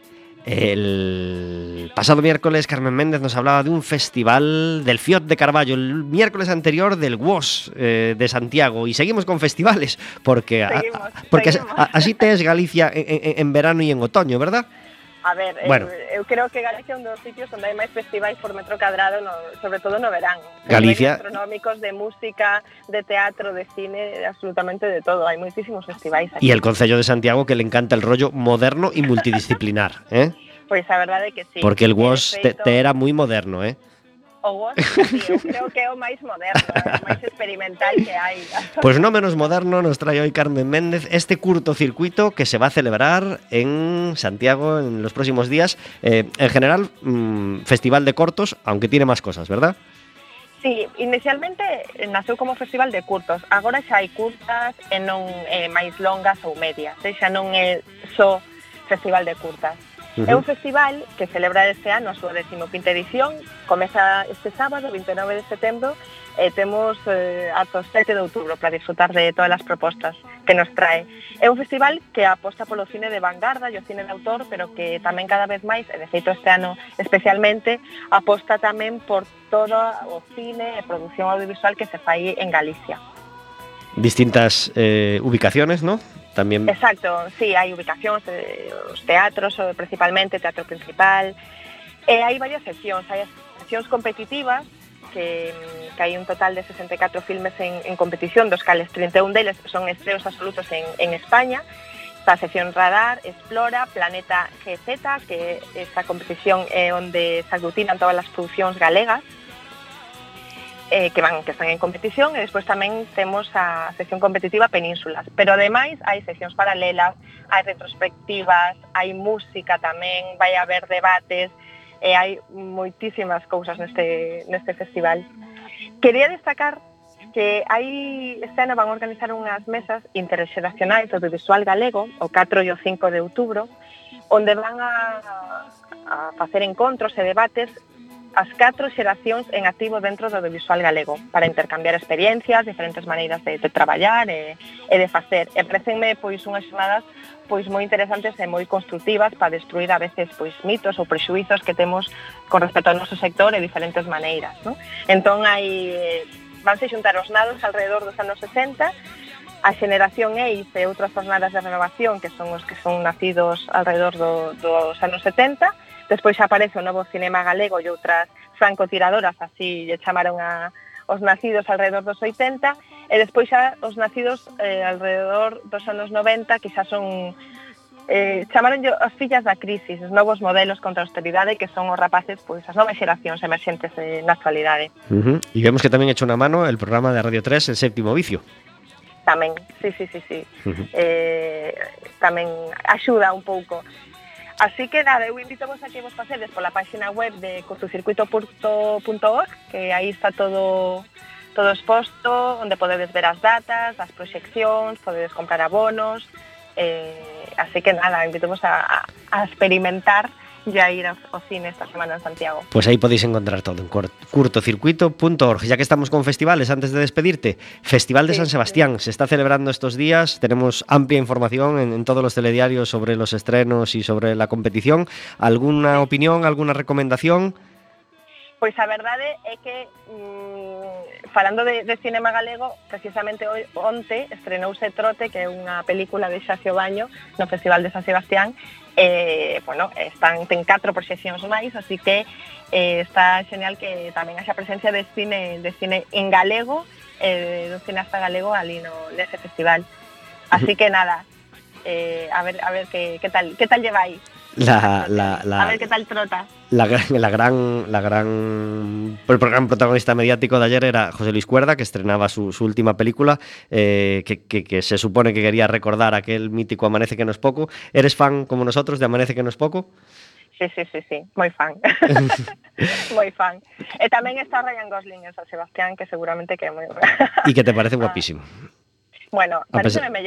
El pasado miércoles Carmen Méndez nos hablaba de un festival del Fiot de Carballo, el miércoles anterior del WOS eh, de Santiago y seguimos con festivales porque, a- Seguimos, a- porque seguimos. así te es Galicia en, en- en verano y en otoño, ¿verdad? A ver, Bueno. eu, eu creo que Galicia é un dos sitios onde hai máis festivais por metro cadrado, no, sobre todo no verán. Galicia- Gastronómicos, de música, de teatro, de cine, absolutamente de todo. Hai moitísimos festivais aquí. Y el Concello de Santiago que le encanta el rollo moderno y multidisciplinar, ¿eh? Pois a verdade é que sí. porque el WOS te, era muy moderno, ¿eh? o vos, eu creo que é o máis moderno, o máis experimental que hai. Pois pues no menos moderno nos trae hoy Carmen Méndez este curtocircuito que se va a celebrar en Santiago en los próximos días. Eh, en general, mmm, festival de cortos, aunque tiene más cosas, ¿verdad? Sí, inicialmente naceu como festival de curtos, agora xa hai curtas e non eh, máis longas ou medias, e xa non é só festival de curtas. É un festival que celebra este ano a súa 15ª edición, comeza este sábado, 29 de setembro, e temos eh, ata o 7 de outubro para disfrutar de todas as propostas que nos trae. É un festival que aposta polo cine de vanguarda e o cine de autor, pero que tamén cada vez máis, e de feito este ano especialmente, aposta tamén por todo o cine e produción audiovisual que se fai en Galicia. Distintas eh, ubicaciones, ¿no? Exacto, sí, hai ubicacións, eh, os teatros, principalmente, teatro principal, e hai varias seccións, hai as seccións competitivas, que, que hai un total de 64 filmes en, competición, dos cales 31 deles son estreos absolutos en, España, Está sección Radar, Explora, Planeta GZ, que esta competición é onde se aglutinan todas as producións galegas, eh, que van que están en competición e despois tamén temos a sección competitiva Penínsulas, pero ademais hai seccións paralelas, hai retrospectivas, hai música tamén, vai haber debates, eh, e hai moitísimas cousas neste, neste festival. Quería destacar que hai este ano van organizar unhas mesas interxeracionais do audiovisual galego, o 4 e o 5 de outubro, onde van a, a facer encontros e debates as catro xeracións en activo dentro do audiovisual galego para intercambiar experiencias, diferentes maneiras de, de traballar e, e de facer. E parecenme pois unhas xornadas pois moi interesantes e moi constructivas para destruir a veces pois mitos ou prexuizos que temos con respecto ao noso sector e diferentes maneiras, non? Entón hai eh, vanse xuntar os nados alrededor dos anos 60 a xeneración EIS e outras jornadas de renovación que son os que son nacidos alrededor do, dos anos 70 Despois aparece o novo cinema galego e outras francotiradoras, así lle chamaron a os nacidos alrededor dos 80 e despois xa os nacidos eh, alrededor dos anos 90 que xa son eh, chamaron as fillas da crisis, os novos modelos contra a austeridade que son os rapaces, pois as novas xeracións emerxentes eh, na actualidade. Uh -huh. E vemos que tamén echo unha mano el programa de Radio 3, El Séptimo Vicio. Tamén, sí, sí, sí, sí. Uh -huh. eh, tamén axuda un pouco Así que nada, eu invito vos a que vos pasedes pola página web de cortocircuito.org, que aí está todo todo exposto, onde podedes ver as datas, as proxeccións, podedes comprar abonos, eh, así que nada, invitamos a, a experimentar ya ir ao cine esta semana en Santiago. Pues ahí podéis encontrar todo en curtocircuito.org. Ya que estamos con festivales, antes de despedirte, Festival de sí, San Sebastián sí. se está celebrando estos días. Tenemos amplia información en, en, todos los telediarios sobre los estrenos y sobre la competición. ¿Alguna sí. opinión, alguna recomendación? Pois a verdade é que mm, falando de, de cinema galego, precisamente hoy, onte estrenouse Trote, que é unha película de Xacio Baño no Festival de San Sebastián, Eh, bueno, están ten catro proxeccións máis, así que eh, está genial que tamén haxa presencia de cine de cine en galego, eh, dun cineasta galego ali no nese festival. Así que nada, eh, a ver a ver que, que tal que tal lleva aí. La, la, la, A ver que tal trota. la, gran- la gran, la gran, el gran protagonista mediático de ayer era José Luis Cuerda, que estrenaba su, su última película, eh, que, que- que se supone que quería recordar aquel mítico Amanece que no es poco. ¿Eres fan como nosotros de Amanece que no es poco? Sí, sí, sí, sí, moi fan. moi fan. E tamén está Ryan Gosling en San Sebastián, que seguramente que moi... Y que te parece guapísimo. Bueno, parece pesar- actor moi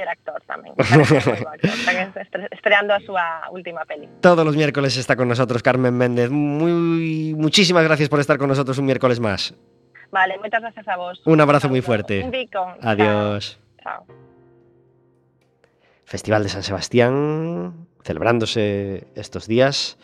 bo actor. Están estre- estreando a súa última peli. Todos los miércoles está con nosotros Carmen Méndez. Muy, muchísimas gracias por estar con nosotros un miércoles más. Vale, moitas gracias a vos. Un abrazo muy fuerte. Un bico. Adiós. Chao. Festival de San Sebastián, celebrándose estos días.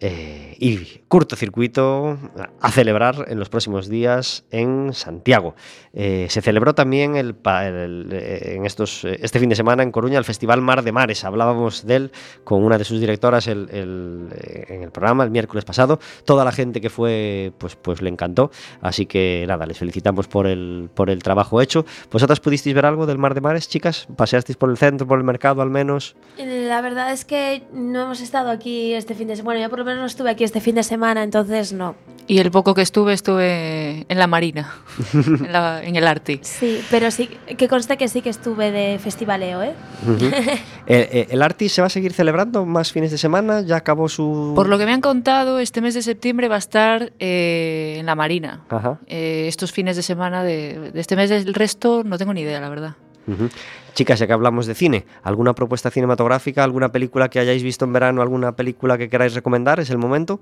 Eh, y cortocircuito a celebrar en los próximos días en Santiago. Eh, se celebró también el, eh, en estos, eh, este fin de semana en Coruña el Festival Mar de Mares. Hablábamos de él con una de sus directoras el- en el programa el miércoles pasado. Toda la gente que fue, pues, pues le encantó. Así que nada, les felicitamos por el, por el trabajo hecho. ¿Vosotras pudisteis ver algo del Mar de Mares, chicas? ¿Paseasteis por el centro, por el mercado al menos? La verdad es que no hemos estado aquí este fin de semana. Menos no estuve aquí este fin de semana, entonces no. Y el poco que estuve, estuve en la Marina, en, la- en el Arti. Sí, pero sí, que conste que sí que estuve de festivaleo, ¿eh? Ujú. Eh, eh, ¿El Artis se va a seguir celebrando más fines de semana? ¿Ya acabó su...? Por lo que me han contado, este mes de septiembre va a estar eh, en la Marina. Ajá. Eh, estos fines de semana de, de este mes, el resto no tengo ni idea, la verdad. Ujú. Chicas, ya que hablamos de cine, ¿alguna propuesta cinematográfica, alguna película que hayáis visto en verano, alguna película que queráis recomendar? ¿Es el momento?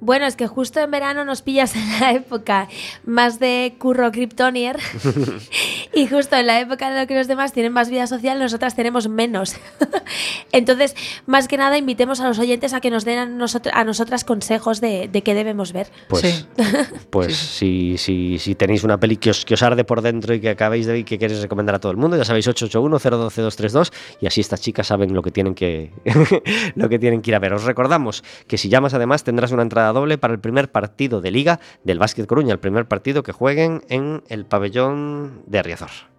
Bueno, es que justo en verano nos pillas en la época más de curro Kryptonier y justo en la época en la que los demás tienen más vida social, nosotras tenemos menos. Entonces, más que nada, invitemos a los oyentes a que nos den a, nosotr- a nosotras consejos de, de qué debemos ver. Pues, Sí. pues Si, si, si tenéis una peli que os, que os arde por dentro y que acabéis de ver y que queréis recomendar a todo el mundo, ya sabéis 881-012-232 y así estas chicas saben lo que tienen que lo que tienen que ir a ver. Os recordamos que si llamas además tendrás una entrada doble para el primer partido de liga del Básquet Coruña, el primer partido que jueguen en el pabellón de Riazor. kadar.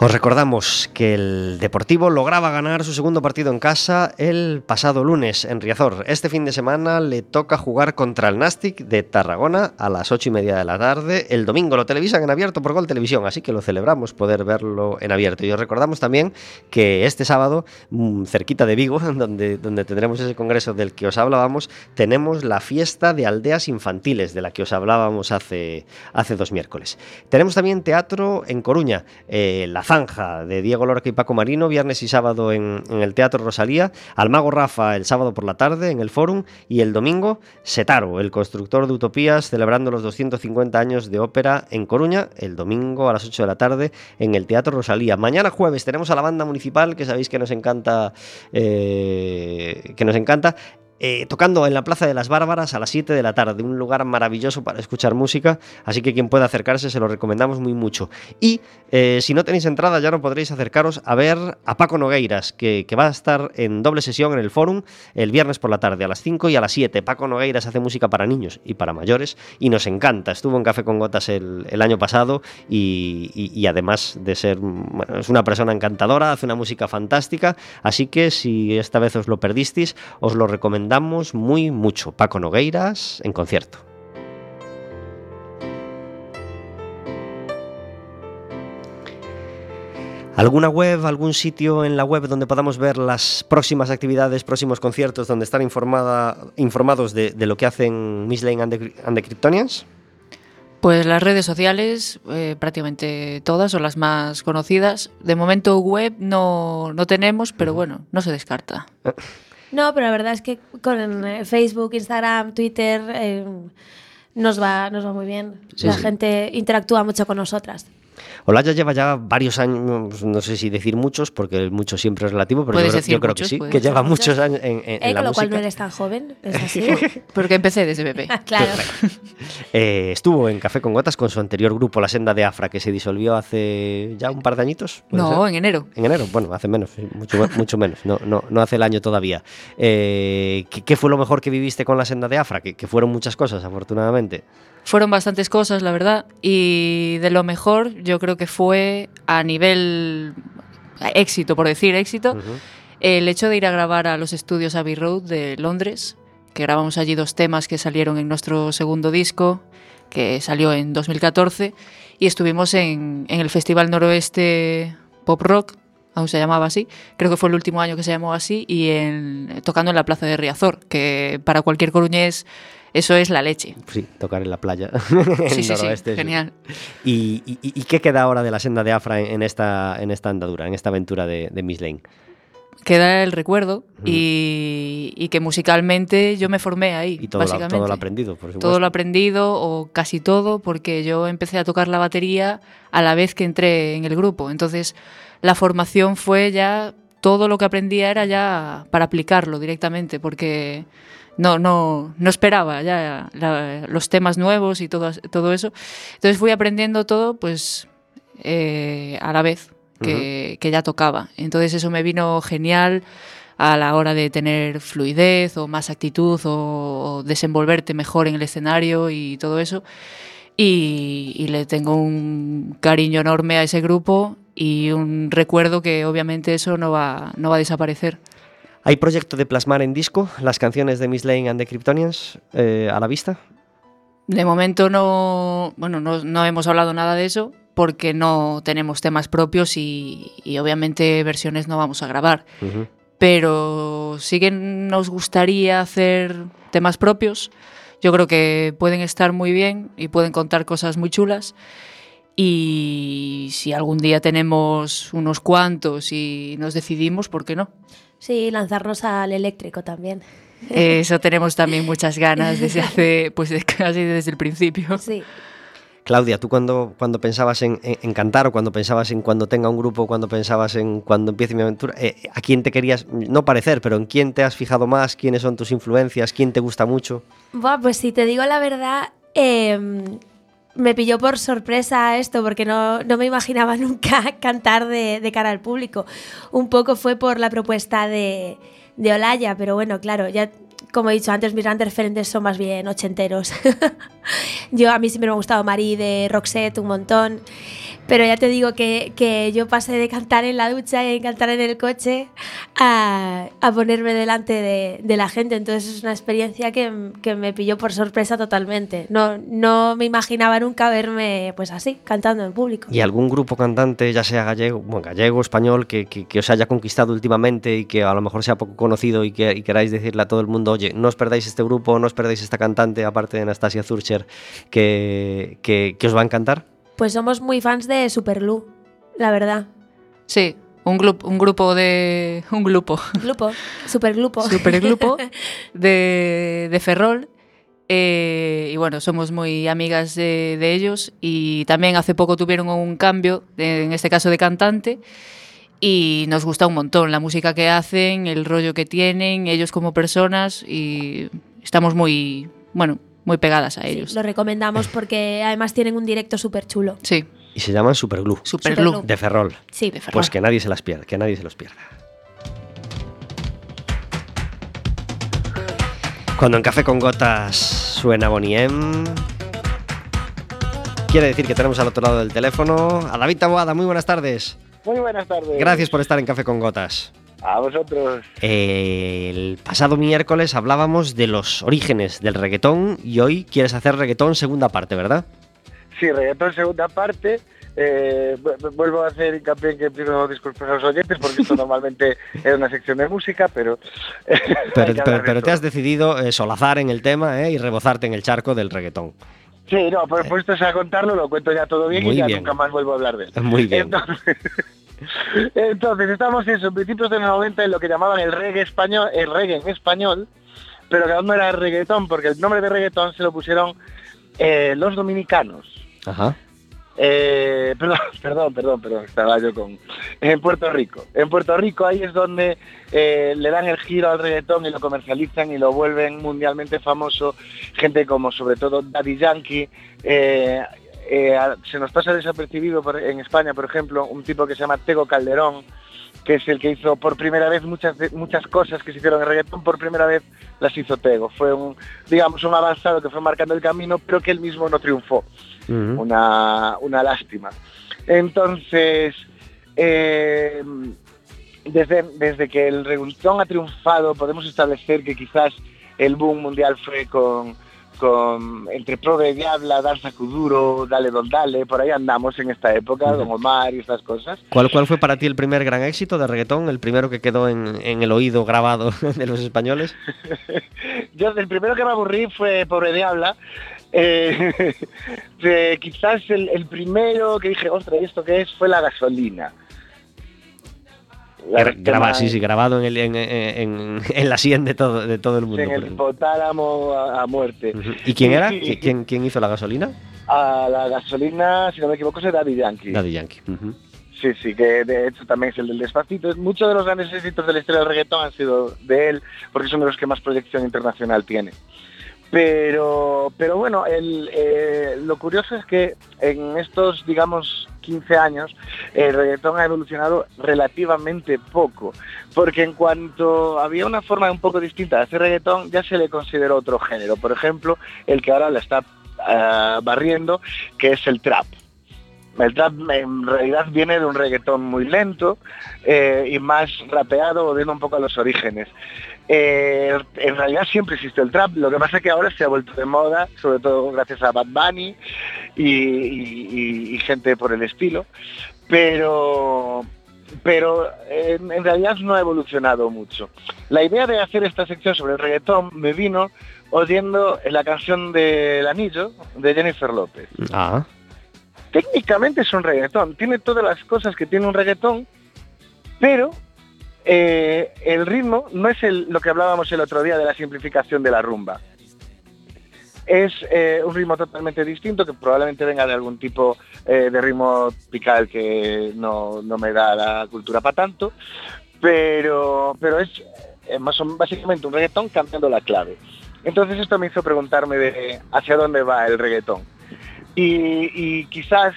Os recordamos que el Deportivo lograba ganar su segundo partido en casa el pasado lunes en Riazor. Este fin de semana le toca jugar contra el Nastic de Tarragona a las ocho y media de la tarde. El domingo lo televisan en abierto por Gol Televisión, así que lo celebramos poder verlo en abierto. Y os recordamos también que este sábado, mm, cerquita de Vigo, donde, donde tendremos ese congreso del que os hablábamos, tenemos la fiesta de aldeas infantiles de la que os hablábamos hace, hace dos miércoles. Tenemos también teatro en Coruña, eh, La Zanja de Diego Lorca y Paco Marino, viernes y sábado en, el Teatro Rosalía, al Mago Rafa el sábado por la tarde en el Fórum y el domingo Setaro, el constructor de utopías, celebrando los 250 años de ópera en Coruña, el domingo a las 8 de la tarde en el Teatro Rosalía. Mañana jueves tenemos a la banda municipal, que sabéis que nos encanta, eh, que nos encanta. Eh, tocando en la Plaza de las Bárbaras a las 7 de la tarde, un lugar maravilloso para escuchar música, así que quien pueda acercarse se lo recomendamos muy mucho. Y eh, si no tenéis entrada ya no podréis acercaros a ver a Paco Nogueiras, que, va a estar en doble sesión en el Fórum el viernes por la tarde a las 5 y a las 7. Paco Nogueiras hace música para niños y para mayores y nos encanta. Estuvo en Café con Gotas el, año pasado y, además de ser, es una persona encantadora, hace una música fantástica, así que si esta vez os lo perdisteis, os lo recomendamos muy mucho. Paco Nogueiras en concierto. ¿Alguna web, algún sitio en la web donde podamos ver las próximas actividades, próximos conciertos, donde están informada, informados de, de lo que hacen Miss Lane and the, and the Kryptonians? Pues las redes sociales, eh, prácticamente todas o las más conocidas. De momento web no, no tenemos, pero bueno, no se descarta. No, pero la verdad es que con eh, Facebook, Instagram, Twitter eh, nos, va, nos va muy bien. Sí, la sí. gente interactúa mucho con nosotras. Olaya lleva ya varios años, no sé si decir muchos, porque mucho siempre es relativo, pero yo decir yo creo que muchos, sí, puedes que lleva muchos. muchos años en, en- en Eh, la con lo cual no eres tan joven, es así. Porque empecé desde bebé. claro. Eh, estuvo en Café con Gotas con su anterior grupo, La Senda de Afra, que se disolvió hace ya un par de añitos. ¿puede No, ser? en enero. En enero, bueno, hace menos, sí, mucho, mucho menos, no, no, no hace el año todavía. Eh, ¿qué, qué fue lo mejor que viviste con la senda de Afra? Que, que fueron muchas cosas, afortunadamente. Fueron bastantes cosas, la verdad, y de lo mejor yo creo que fue a nivel éxito, por decir éxito, el hecho de ir a grabar a los estudios Abbey Road de Londres, que grabamos allí dos temas que salieron en nuestro segundo disco, que salió en 2014, y estuvimos en, en el Festival Noroeste Pop Rock, aún se llamaba así, creo que fue el último año que se llamó así, y en, tocando en la Plaza de Riazor, que para cualquier coruñés eso es la leche. Sí, tocar en la playa. Sí, sí, genial. ¿Y, y, y qué queda ahora de la senda de Afra en, esta, en esta andadura, en esta aventura de, de Miss Lane? Queda el recuerdo y, y que musicalmente yo me formé ahí, Y todo, lo, básicamente. todo lo aprendido, por supuesto. Todo lo aprendido o casi todo porque yo empecé a tocar la batería a la vez que entré en el grupo. Entonces la formación fue ya, todo lo que aprendía era ya para aplicarlo directamente porque no, no, no esperaba ya la- los temas nuevos y todo, todo eso. Entonces fui aprendiendo todo pues eh, a la vez que, que ya tocaba. Entonces eso me vino genial a la hora de tener fluidez o más actitud o, o desenvolverte mejor en el escenario y todo eso. Y, y le tengo un cariño enorme a ese grupo y un recuerdo que obviamente eso no va, no va a desaparecer. ¿Hay proyecto de plasmar en disco las canciones de Miss Lane and the Kryptonians eh, a la vista? De momento no, bueno, no, no hemos hablado nada de eso porque no tenemos temas propios y, y obviamente versiones no vamos a grabar. Pero sí que nos gustaría hacer temas propios. Yo creo que pueden estar muy bien y pueden contar cosas muy chulas. Y si algún día tenemos unos cuantos y nos decidimos, ¿por qué no? Sí, lanzarnos al eléctrico también. Eso tenemos también muchas ganas desde hace, pues casi desde el principio. Sí. Claudia, tú cuando, cuando pensabas en, en- en cantar o cuando pensabas en cuando tenga un grupo, cuando pensabas en cuando empiece mi aventura, eh, ¿a quién te querías, no parecer, pero en quién te has fijado más? ¿Quiénes son tus influencias? ¿Quién te gusta mucho? Buah, pues si te digo la verdad, em, me pilló por sorpresa esto, porque no, no me imaginaba nunca cantar de, de cara al público. Un poco fue por la propuesta de, de Olaya, pero bueno, claro, ya como he dicho antes, mis grandes referentes son más bien ochenteros. yo a mí siempre me ha gustado Marí de Roxette un montón. Pero ya te digo que, que yo pasé de cantar en la ducha y cantar en el coche a, a ponerme delante de, de la gente. Entonces es una experiencia que, que me pilló por sorpresa totalmente. No, no me imaginaba nunca verme pues así, cantando en público. ¿Y algún grupo cantante, ya sea gallego, bueno, gallego, español, que, que- que os haya conquistado últimamente y que a lo mejor sea poco conocido y que y queráis decirle a todo el mundo, oye, no os perdáis este grupo, no os perdáis esta cantante, aparte de Anastasia Zurcher, que, que, os va a encantar? Pues somos muy fans de Superlú, la verdad. Sí, un, grupo un grupo de... Un grupo. Grupo, supergrupo. supergrupo de, de Ferrol. eh, y bueno, somos muy amigas de, de ellos y también hace poco tuvieron un cambio, de- en este caso de cantante, y nos gusta un montón la música que hacen, el rollo que tienen, ellos como personas y estamos muy, bueno, muy pegadas a Sí, ellos. lo recomendamos porque además tienen un directo súper chulo. Sí, Y se llaman Superglue, Superglue. Superglue. de Ferrol. Sí, De Ferrol. Pues que nadie se las pierda, que nadie se los pierda. Cuando en Café con Gotas suena Boniem, quiere decir que tenemos al otro lado del teléfono a David Taboada. Muy buenas tardes. Muy buenas tardes. Gracias por estar en Café con Gotas. A vosotros. El pasado miércoles hablábamos de los orígenes del reggaetón y hoy quieres hacer reggaetón segunda parte, ¿verdad? Sí, reggaetón segunda parte. Eh, vu- vu- vuelvo a hacer hincapié en que pido disculpas a los oyentes porque esto normalmente es una sección de música, pero... Pero, te has decidido eh, solazar en el tema eh, y rebozarte en el charco del reggaetón. Sí, no, por puestos a contarlo, lo cuento ya todo bien Muy y ya bien. nunca más vuelvo a hablar de él. Muy bien. Entonces, entonces, estamos en principios de los 90 en lo que llamaban el reggae español, el reggae en español, pero que aún no era reggaetón, porque el nombre de reggaetón se lo pusieron eh, los dominicanos. Ajá. Eh, perdón, perdón, perdón, perdón, estaba yo con... En Puerto Rico. En Puerto Rico ahí es donde eh, le dan el giro al reggaetón y lo comercializan y lo vuelven mundialmente famoso. Gente como sobre todo Daddy Yankee. Eh, se nos pasa desapercibido por- en España, por ejemplo, un tipo que se llama Tego Calderón, que es el que hizo por primera vez muchas muchas cosas que se hicieron en reggaetón, por primera vez las hizo Tego. Fue un, digamos, un avanzado que fue marcando el camino, pero que él mismo no triunfó una, una lástima. Entonces, eh, desde, desde que el reggaetón ha triunfado, podemos establecer que quizás el boom mundial fue con, con entre Prove Diabla, Danza Kuduro, Dale Don Dale, por ahí andamos en esta época, Don Omar y estas cosas. ¿Cuál, ¿Cuál fue para ti el primer gran éxito de reggaetón? ¿El primero que quedó en, en el oído grabado de los españoles? Yo el primero que me aburrí fue Pobre Diabla. Eh, de- quizás el, el primero que dije, ostras, ¿y esto qué es? Fue la gasolina. La- Gra- graba- tema- sí, sí, grabado en, el- en, en- en la sien de todo, de todo el mundo. en el hipotálamo a, a muerte. ¿Y quién era? Sí, ¿Qui- ¿Quién, quién hizo la gasolina? A la gasolina, si no me equivoco, es Daddy Yankee. Daddy Yankee. Ujú. Sí, sí, que de hecho también es el del despacito. Muchos de los grandes éxitos de la historia del reggaetón han sido de él, porque son de los que más proyección internacional tiene. Pero, pero bueno, eh, lo curioso es que en estos, digamos, 15 años, el reggaetón ha evolucionado relativamente poco, porque en cuanto había una forma un poco distinta de hacer reggaetón, ya se le consideró otro género. Por ejemplo, el que ahora la está ah, barriendo, que es el trap. El trap en realidad viene de un reggaetón muy lento eh, y más rapeado, volviendo un poco a los orígenes. Eh, en realidad siempre existe el trap, lo que pasa es que ahora se ha vuelto de moda, sobre todo gracias a Bad Bunny y, y- y- y gente por el estilo, pero, pero en, en realidad no ha evolucionado mucho. La idea de hacer esta sección sobre el reggaetón me vino oyendo la canción del anillo de Jennifer López. Ah, técnicamente es un reggaetón, tiene todas las cosas que tiene un reggaetón, pero eh, el ritmo no es lo que hablábamos el otro día de la simplificación de la rumba. Es eh, un ritmo totalmente distinto que probablemente venga de algún tipo eh, de ritmo pical que no, no me da la cultura para tanto, pero, pero es más básicamente un reggaetón cambiando la clave. Entonces esto me hizo preguntarme de hacia dónde va el reggaetón. Y, y quizás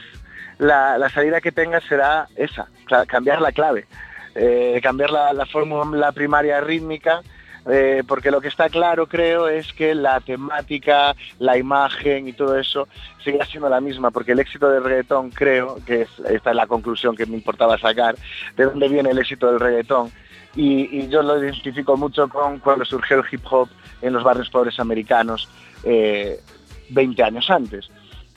la, la salida que tenga será esa, cambiar la clave, eh, cambiar la, la fórmula primaria rítmica, eh, porque lo que está claro creo es que la temática, la imagen y todo eso seguirá siendo la misma, porque el éxito del reggaetón creo, que es, esta es la conclusión que me importaba sacar, de dónde viene el éxito del reggaetón. Y, y yo lo identifico mucho con cuando surgió el hip hop en los barrios pobres americanos eh, 20 años antes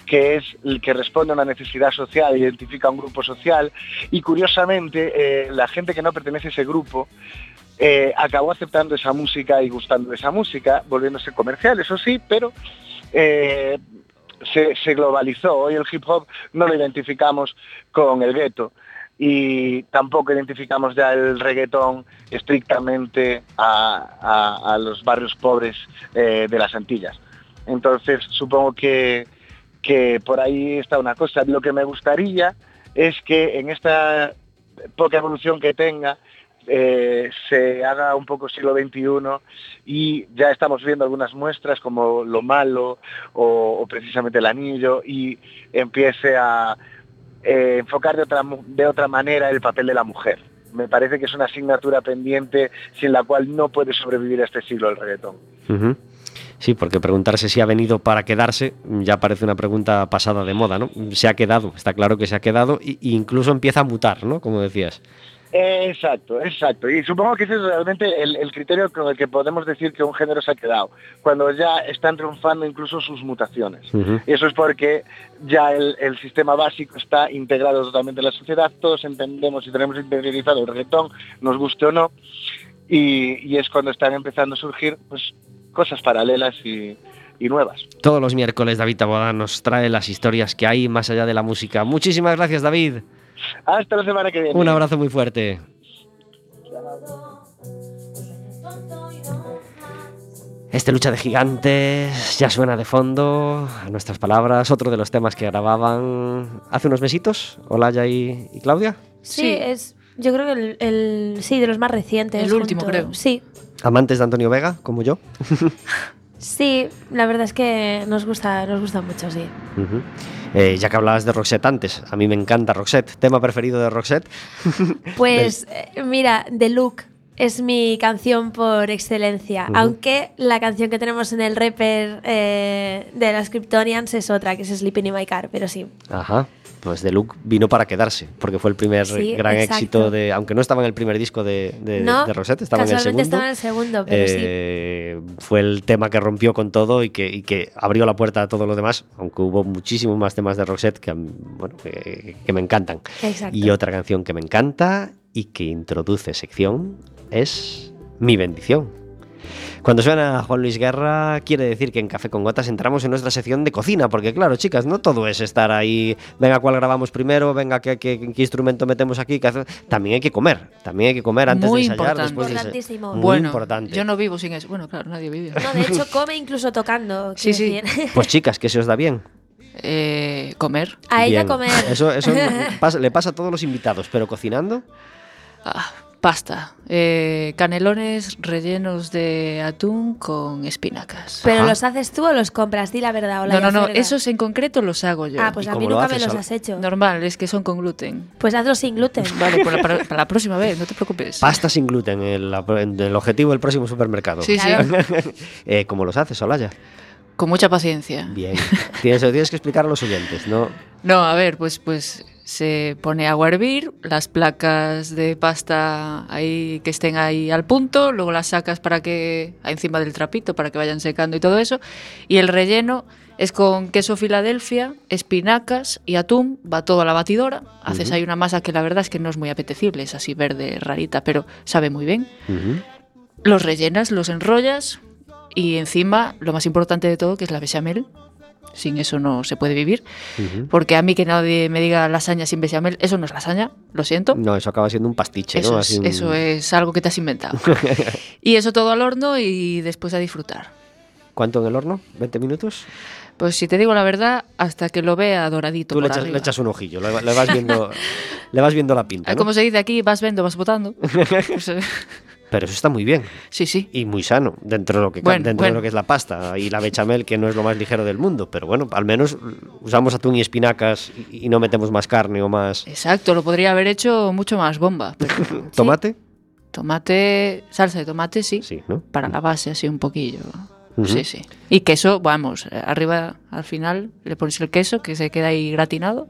que es el que responde a una necesidad social, identifica a un grupo social y curiosamente eh, la gente que no pertenece a ese grupo eh, acabó aceptando esa música y gustando de esa música, volviéndose comercial, eso sí, pero eh, se, globalizó. Hoy el hip hop no lo identificamos con el gueto y tampoco identificamos ya el reggaetón estrictamente a, los barrios pobres de las Antillas. Entonces supongo que, que por ahí está una cosa. Lo que me gustaría es que en esta poca evolución que tenga eh, se haga un poco siglo XXI y ya estamos viendo algunas muestras como Lo Malo o, precisamente El Anillo y empiece a eh, enfocar de otra, de otra manera el papel de la mujer. Me parece que es una asignatura pendiente sin la cual no puede sobrevivir este siglo el reggaetón. Sí, porque preguntarse si ha venido para quedarse ya parece una pregunta pasada de moda, ¿no? Se ha quedado, está claro que se ha quedado e incluso empieza a mutar, ¿no? Como decías. Exacto, exacto. Y supongo que ese es realmente el, el criterio con el que podemos decir que un género se ha quedado, cuando ya están triunfando incluso sus mutaciones. Y eso es porque ya el, el sistema básico está integrado totalmente en la sociedad, todos entendemos y tenemos interiorizado el reggaetón, nos guste o no, y, y es cuando están empezando a surgir pues, cosas paralelas y, y nuevas. Todos los miércoles David Taboada nos trae las historias que hay más allá de la música. Muchísimas gracias, David. Hasta la semana que viene. Un abrazo muy fuerte. Este lucha de gigantes ya suena de fondo a nuestras palabras, otro de los temas que grababan hace unos mesitos, Olaya y, y Claudia. Sí, Sí. es. Yo creo que el, el- sí, de los más recientes. El último, junto- creo. Sí, Amantes de Antonio Vega, como yo. sí, la verdad es que nos gusta, nos gusta mucho, sí. Eh, ya que hablabas de Roxette antes, a mí me encanta Roxette. ¿Tema preferido de Roxette? Pues eh, mira, The Look es mi canción por excelencia, aunque la canción que tenemos en el rapper eh, de las Kryptonians es otra, que es Sleeping in My Car, pero sí. Ajá. Pues The Look vino para quedarse, porque fue el primer Sí, gran exacto. éxito de. Aunque no estaba en el primer disco de, de, no, de Roxette, estaba en el segundo. estaba en el segundo, pero sí. Eh, Fue el tema que rompió con todo y que, y que abrió la puerta a todo lo demás, aunque hubo muchísimos más temas de Roxette que, bueno, que, que me encantan. Exacto. Y otra canción que me encanta y que introduce sección es Mi bendición. Cuando suena Juan Luis Guerra, quiere decir que en Café con Gotas entramos en nuestra sección de cocina, porque claro, chicas, no todo es estar ahí, venga, cuál grabamos primero, venga, qué, qué- qué instrumento metemos aquí, qué hace- también hay que comer, también hay que comer antes Muy de ensayar, importante. después de. Importantísimo. Muy bueno, importante. yo no vivo sin eso. Bueno, claro, nadie vive. No, de hecho, come incluso tocando. Sí, sí. decir. Pues chicas, que se os da bien. Eh, comer. A ella Bien. comer. Eso, eso pasa- le pasa a todos los invitados, pero cocinando, Ah, pasta. Eh, canelones rellenos de atún con espinacas. ¿Pero Ajá. los haces tú o los compras? Di la verdad. o la no, no, no, verdad. esos en concreto los hago yo. Ah, pues ¿Y a mí nunca me los has hecho. Normal, es que son con gluten. Pues hazlos sin gluten. Vale, pues para, para la próxima vez, no te preocupes. pasta sin gluten, el, el objetivo del próximo supermercado. Sí, sí, Claro. Eh, ¿Cómo los haces, Olaya? con mucha paciencia. Bien. Tienes, tienes que explicar a los oyentes, ¿no? No, a ver, pues, pues se pone agua a hervir, las placas de pasta ahí que estén ahí al punto, luego las sacas para que encima del trapito para que vayan secando y todo eso, y el relleno es con queso Filadelfia, espinacas y atún, va todo a la batidora, haces ahí una masa que la verdad es que no es muy apetecible, es así verde rarita, pero sabe muy bien. Los rellenas, los enrollas y encima lo más importante de todo que es la bechamel, sin eso no se puede vivir. Porque a mí que nadie me diga lasaña sin bechamel, eso no es lasaña, lo siento. No, eso acaba siendo un pastiche, Eso, ¿no? es, un- eso es algo que te has inventado. y eso todo al horno y después a disfrutar. ¿Cuánto en el horno? ¿20 minutos? Pues si te digo la verdad, hasta que lo vea doradito Tú le echas, le echas un ojillo, le, le vas viendo, le vas viendo la pinta. Ah, ¿no? Como se dice aquí, vas vendo, vas votando. Pues, eh, Pero eso está muy bien sí, sí. y muy sano dentro de lo que Bueno, dentro de lo que es la pasta y la bechamel que no es lo más ligero del mundo, pero bueno, al menos usamos atún y espinacas y, y no metemos más carne o más Exacto, lo podría haber hecho mucho más bomba. pero tomate. tomate, salsa de tomate, sí. Sí, ¿no? Para la base, así un poquillo. Sí, sí. Y queso, vamos, arriba al final le pones el queso que se queda ahí gratinado.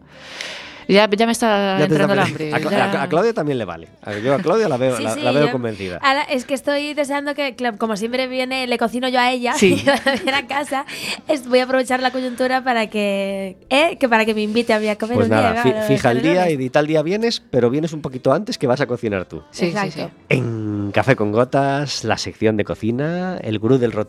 Ya, ya me está Ya te entrando el está- hambre. A, ya. a- a Claudia también le vale. A- Yo a Claudia la veo, Sí, la, sí, la veo yo- convencida. Ahora, es que estoy deseando que, como siempre viene, le cocino yo a ella Sí. y a venir a casa. es- voy a aprovechar la coyuntura para que, ¿eh? que para que me invite a mí a comer Pues un nada, día. fi- fija el día y de tal día vienes, pero vienes un poquito antes que vas a cocinar tú. Sí, sí, Exacto. sí. En Café con Gotas, la sección de cocina, el gurú del,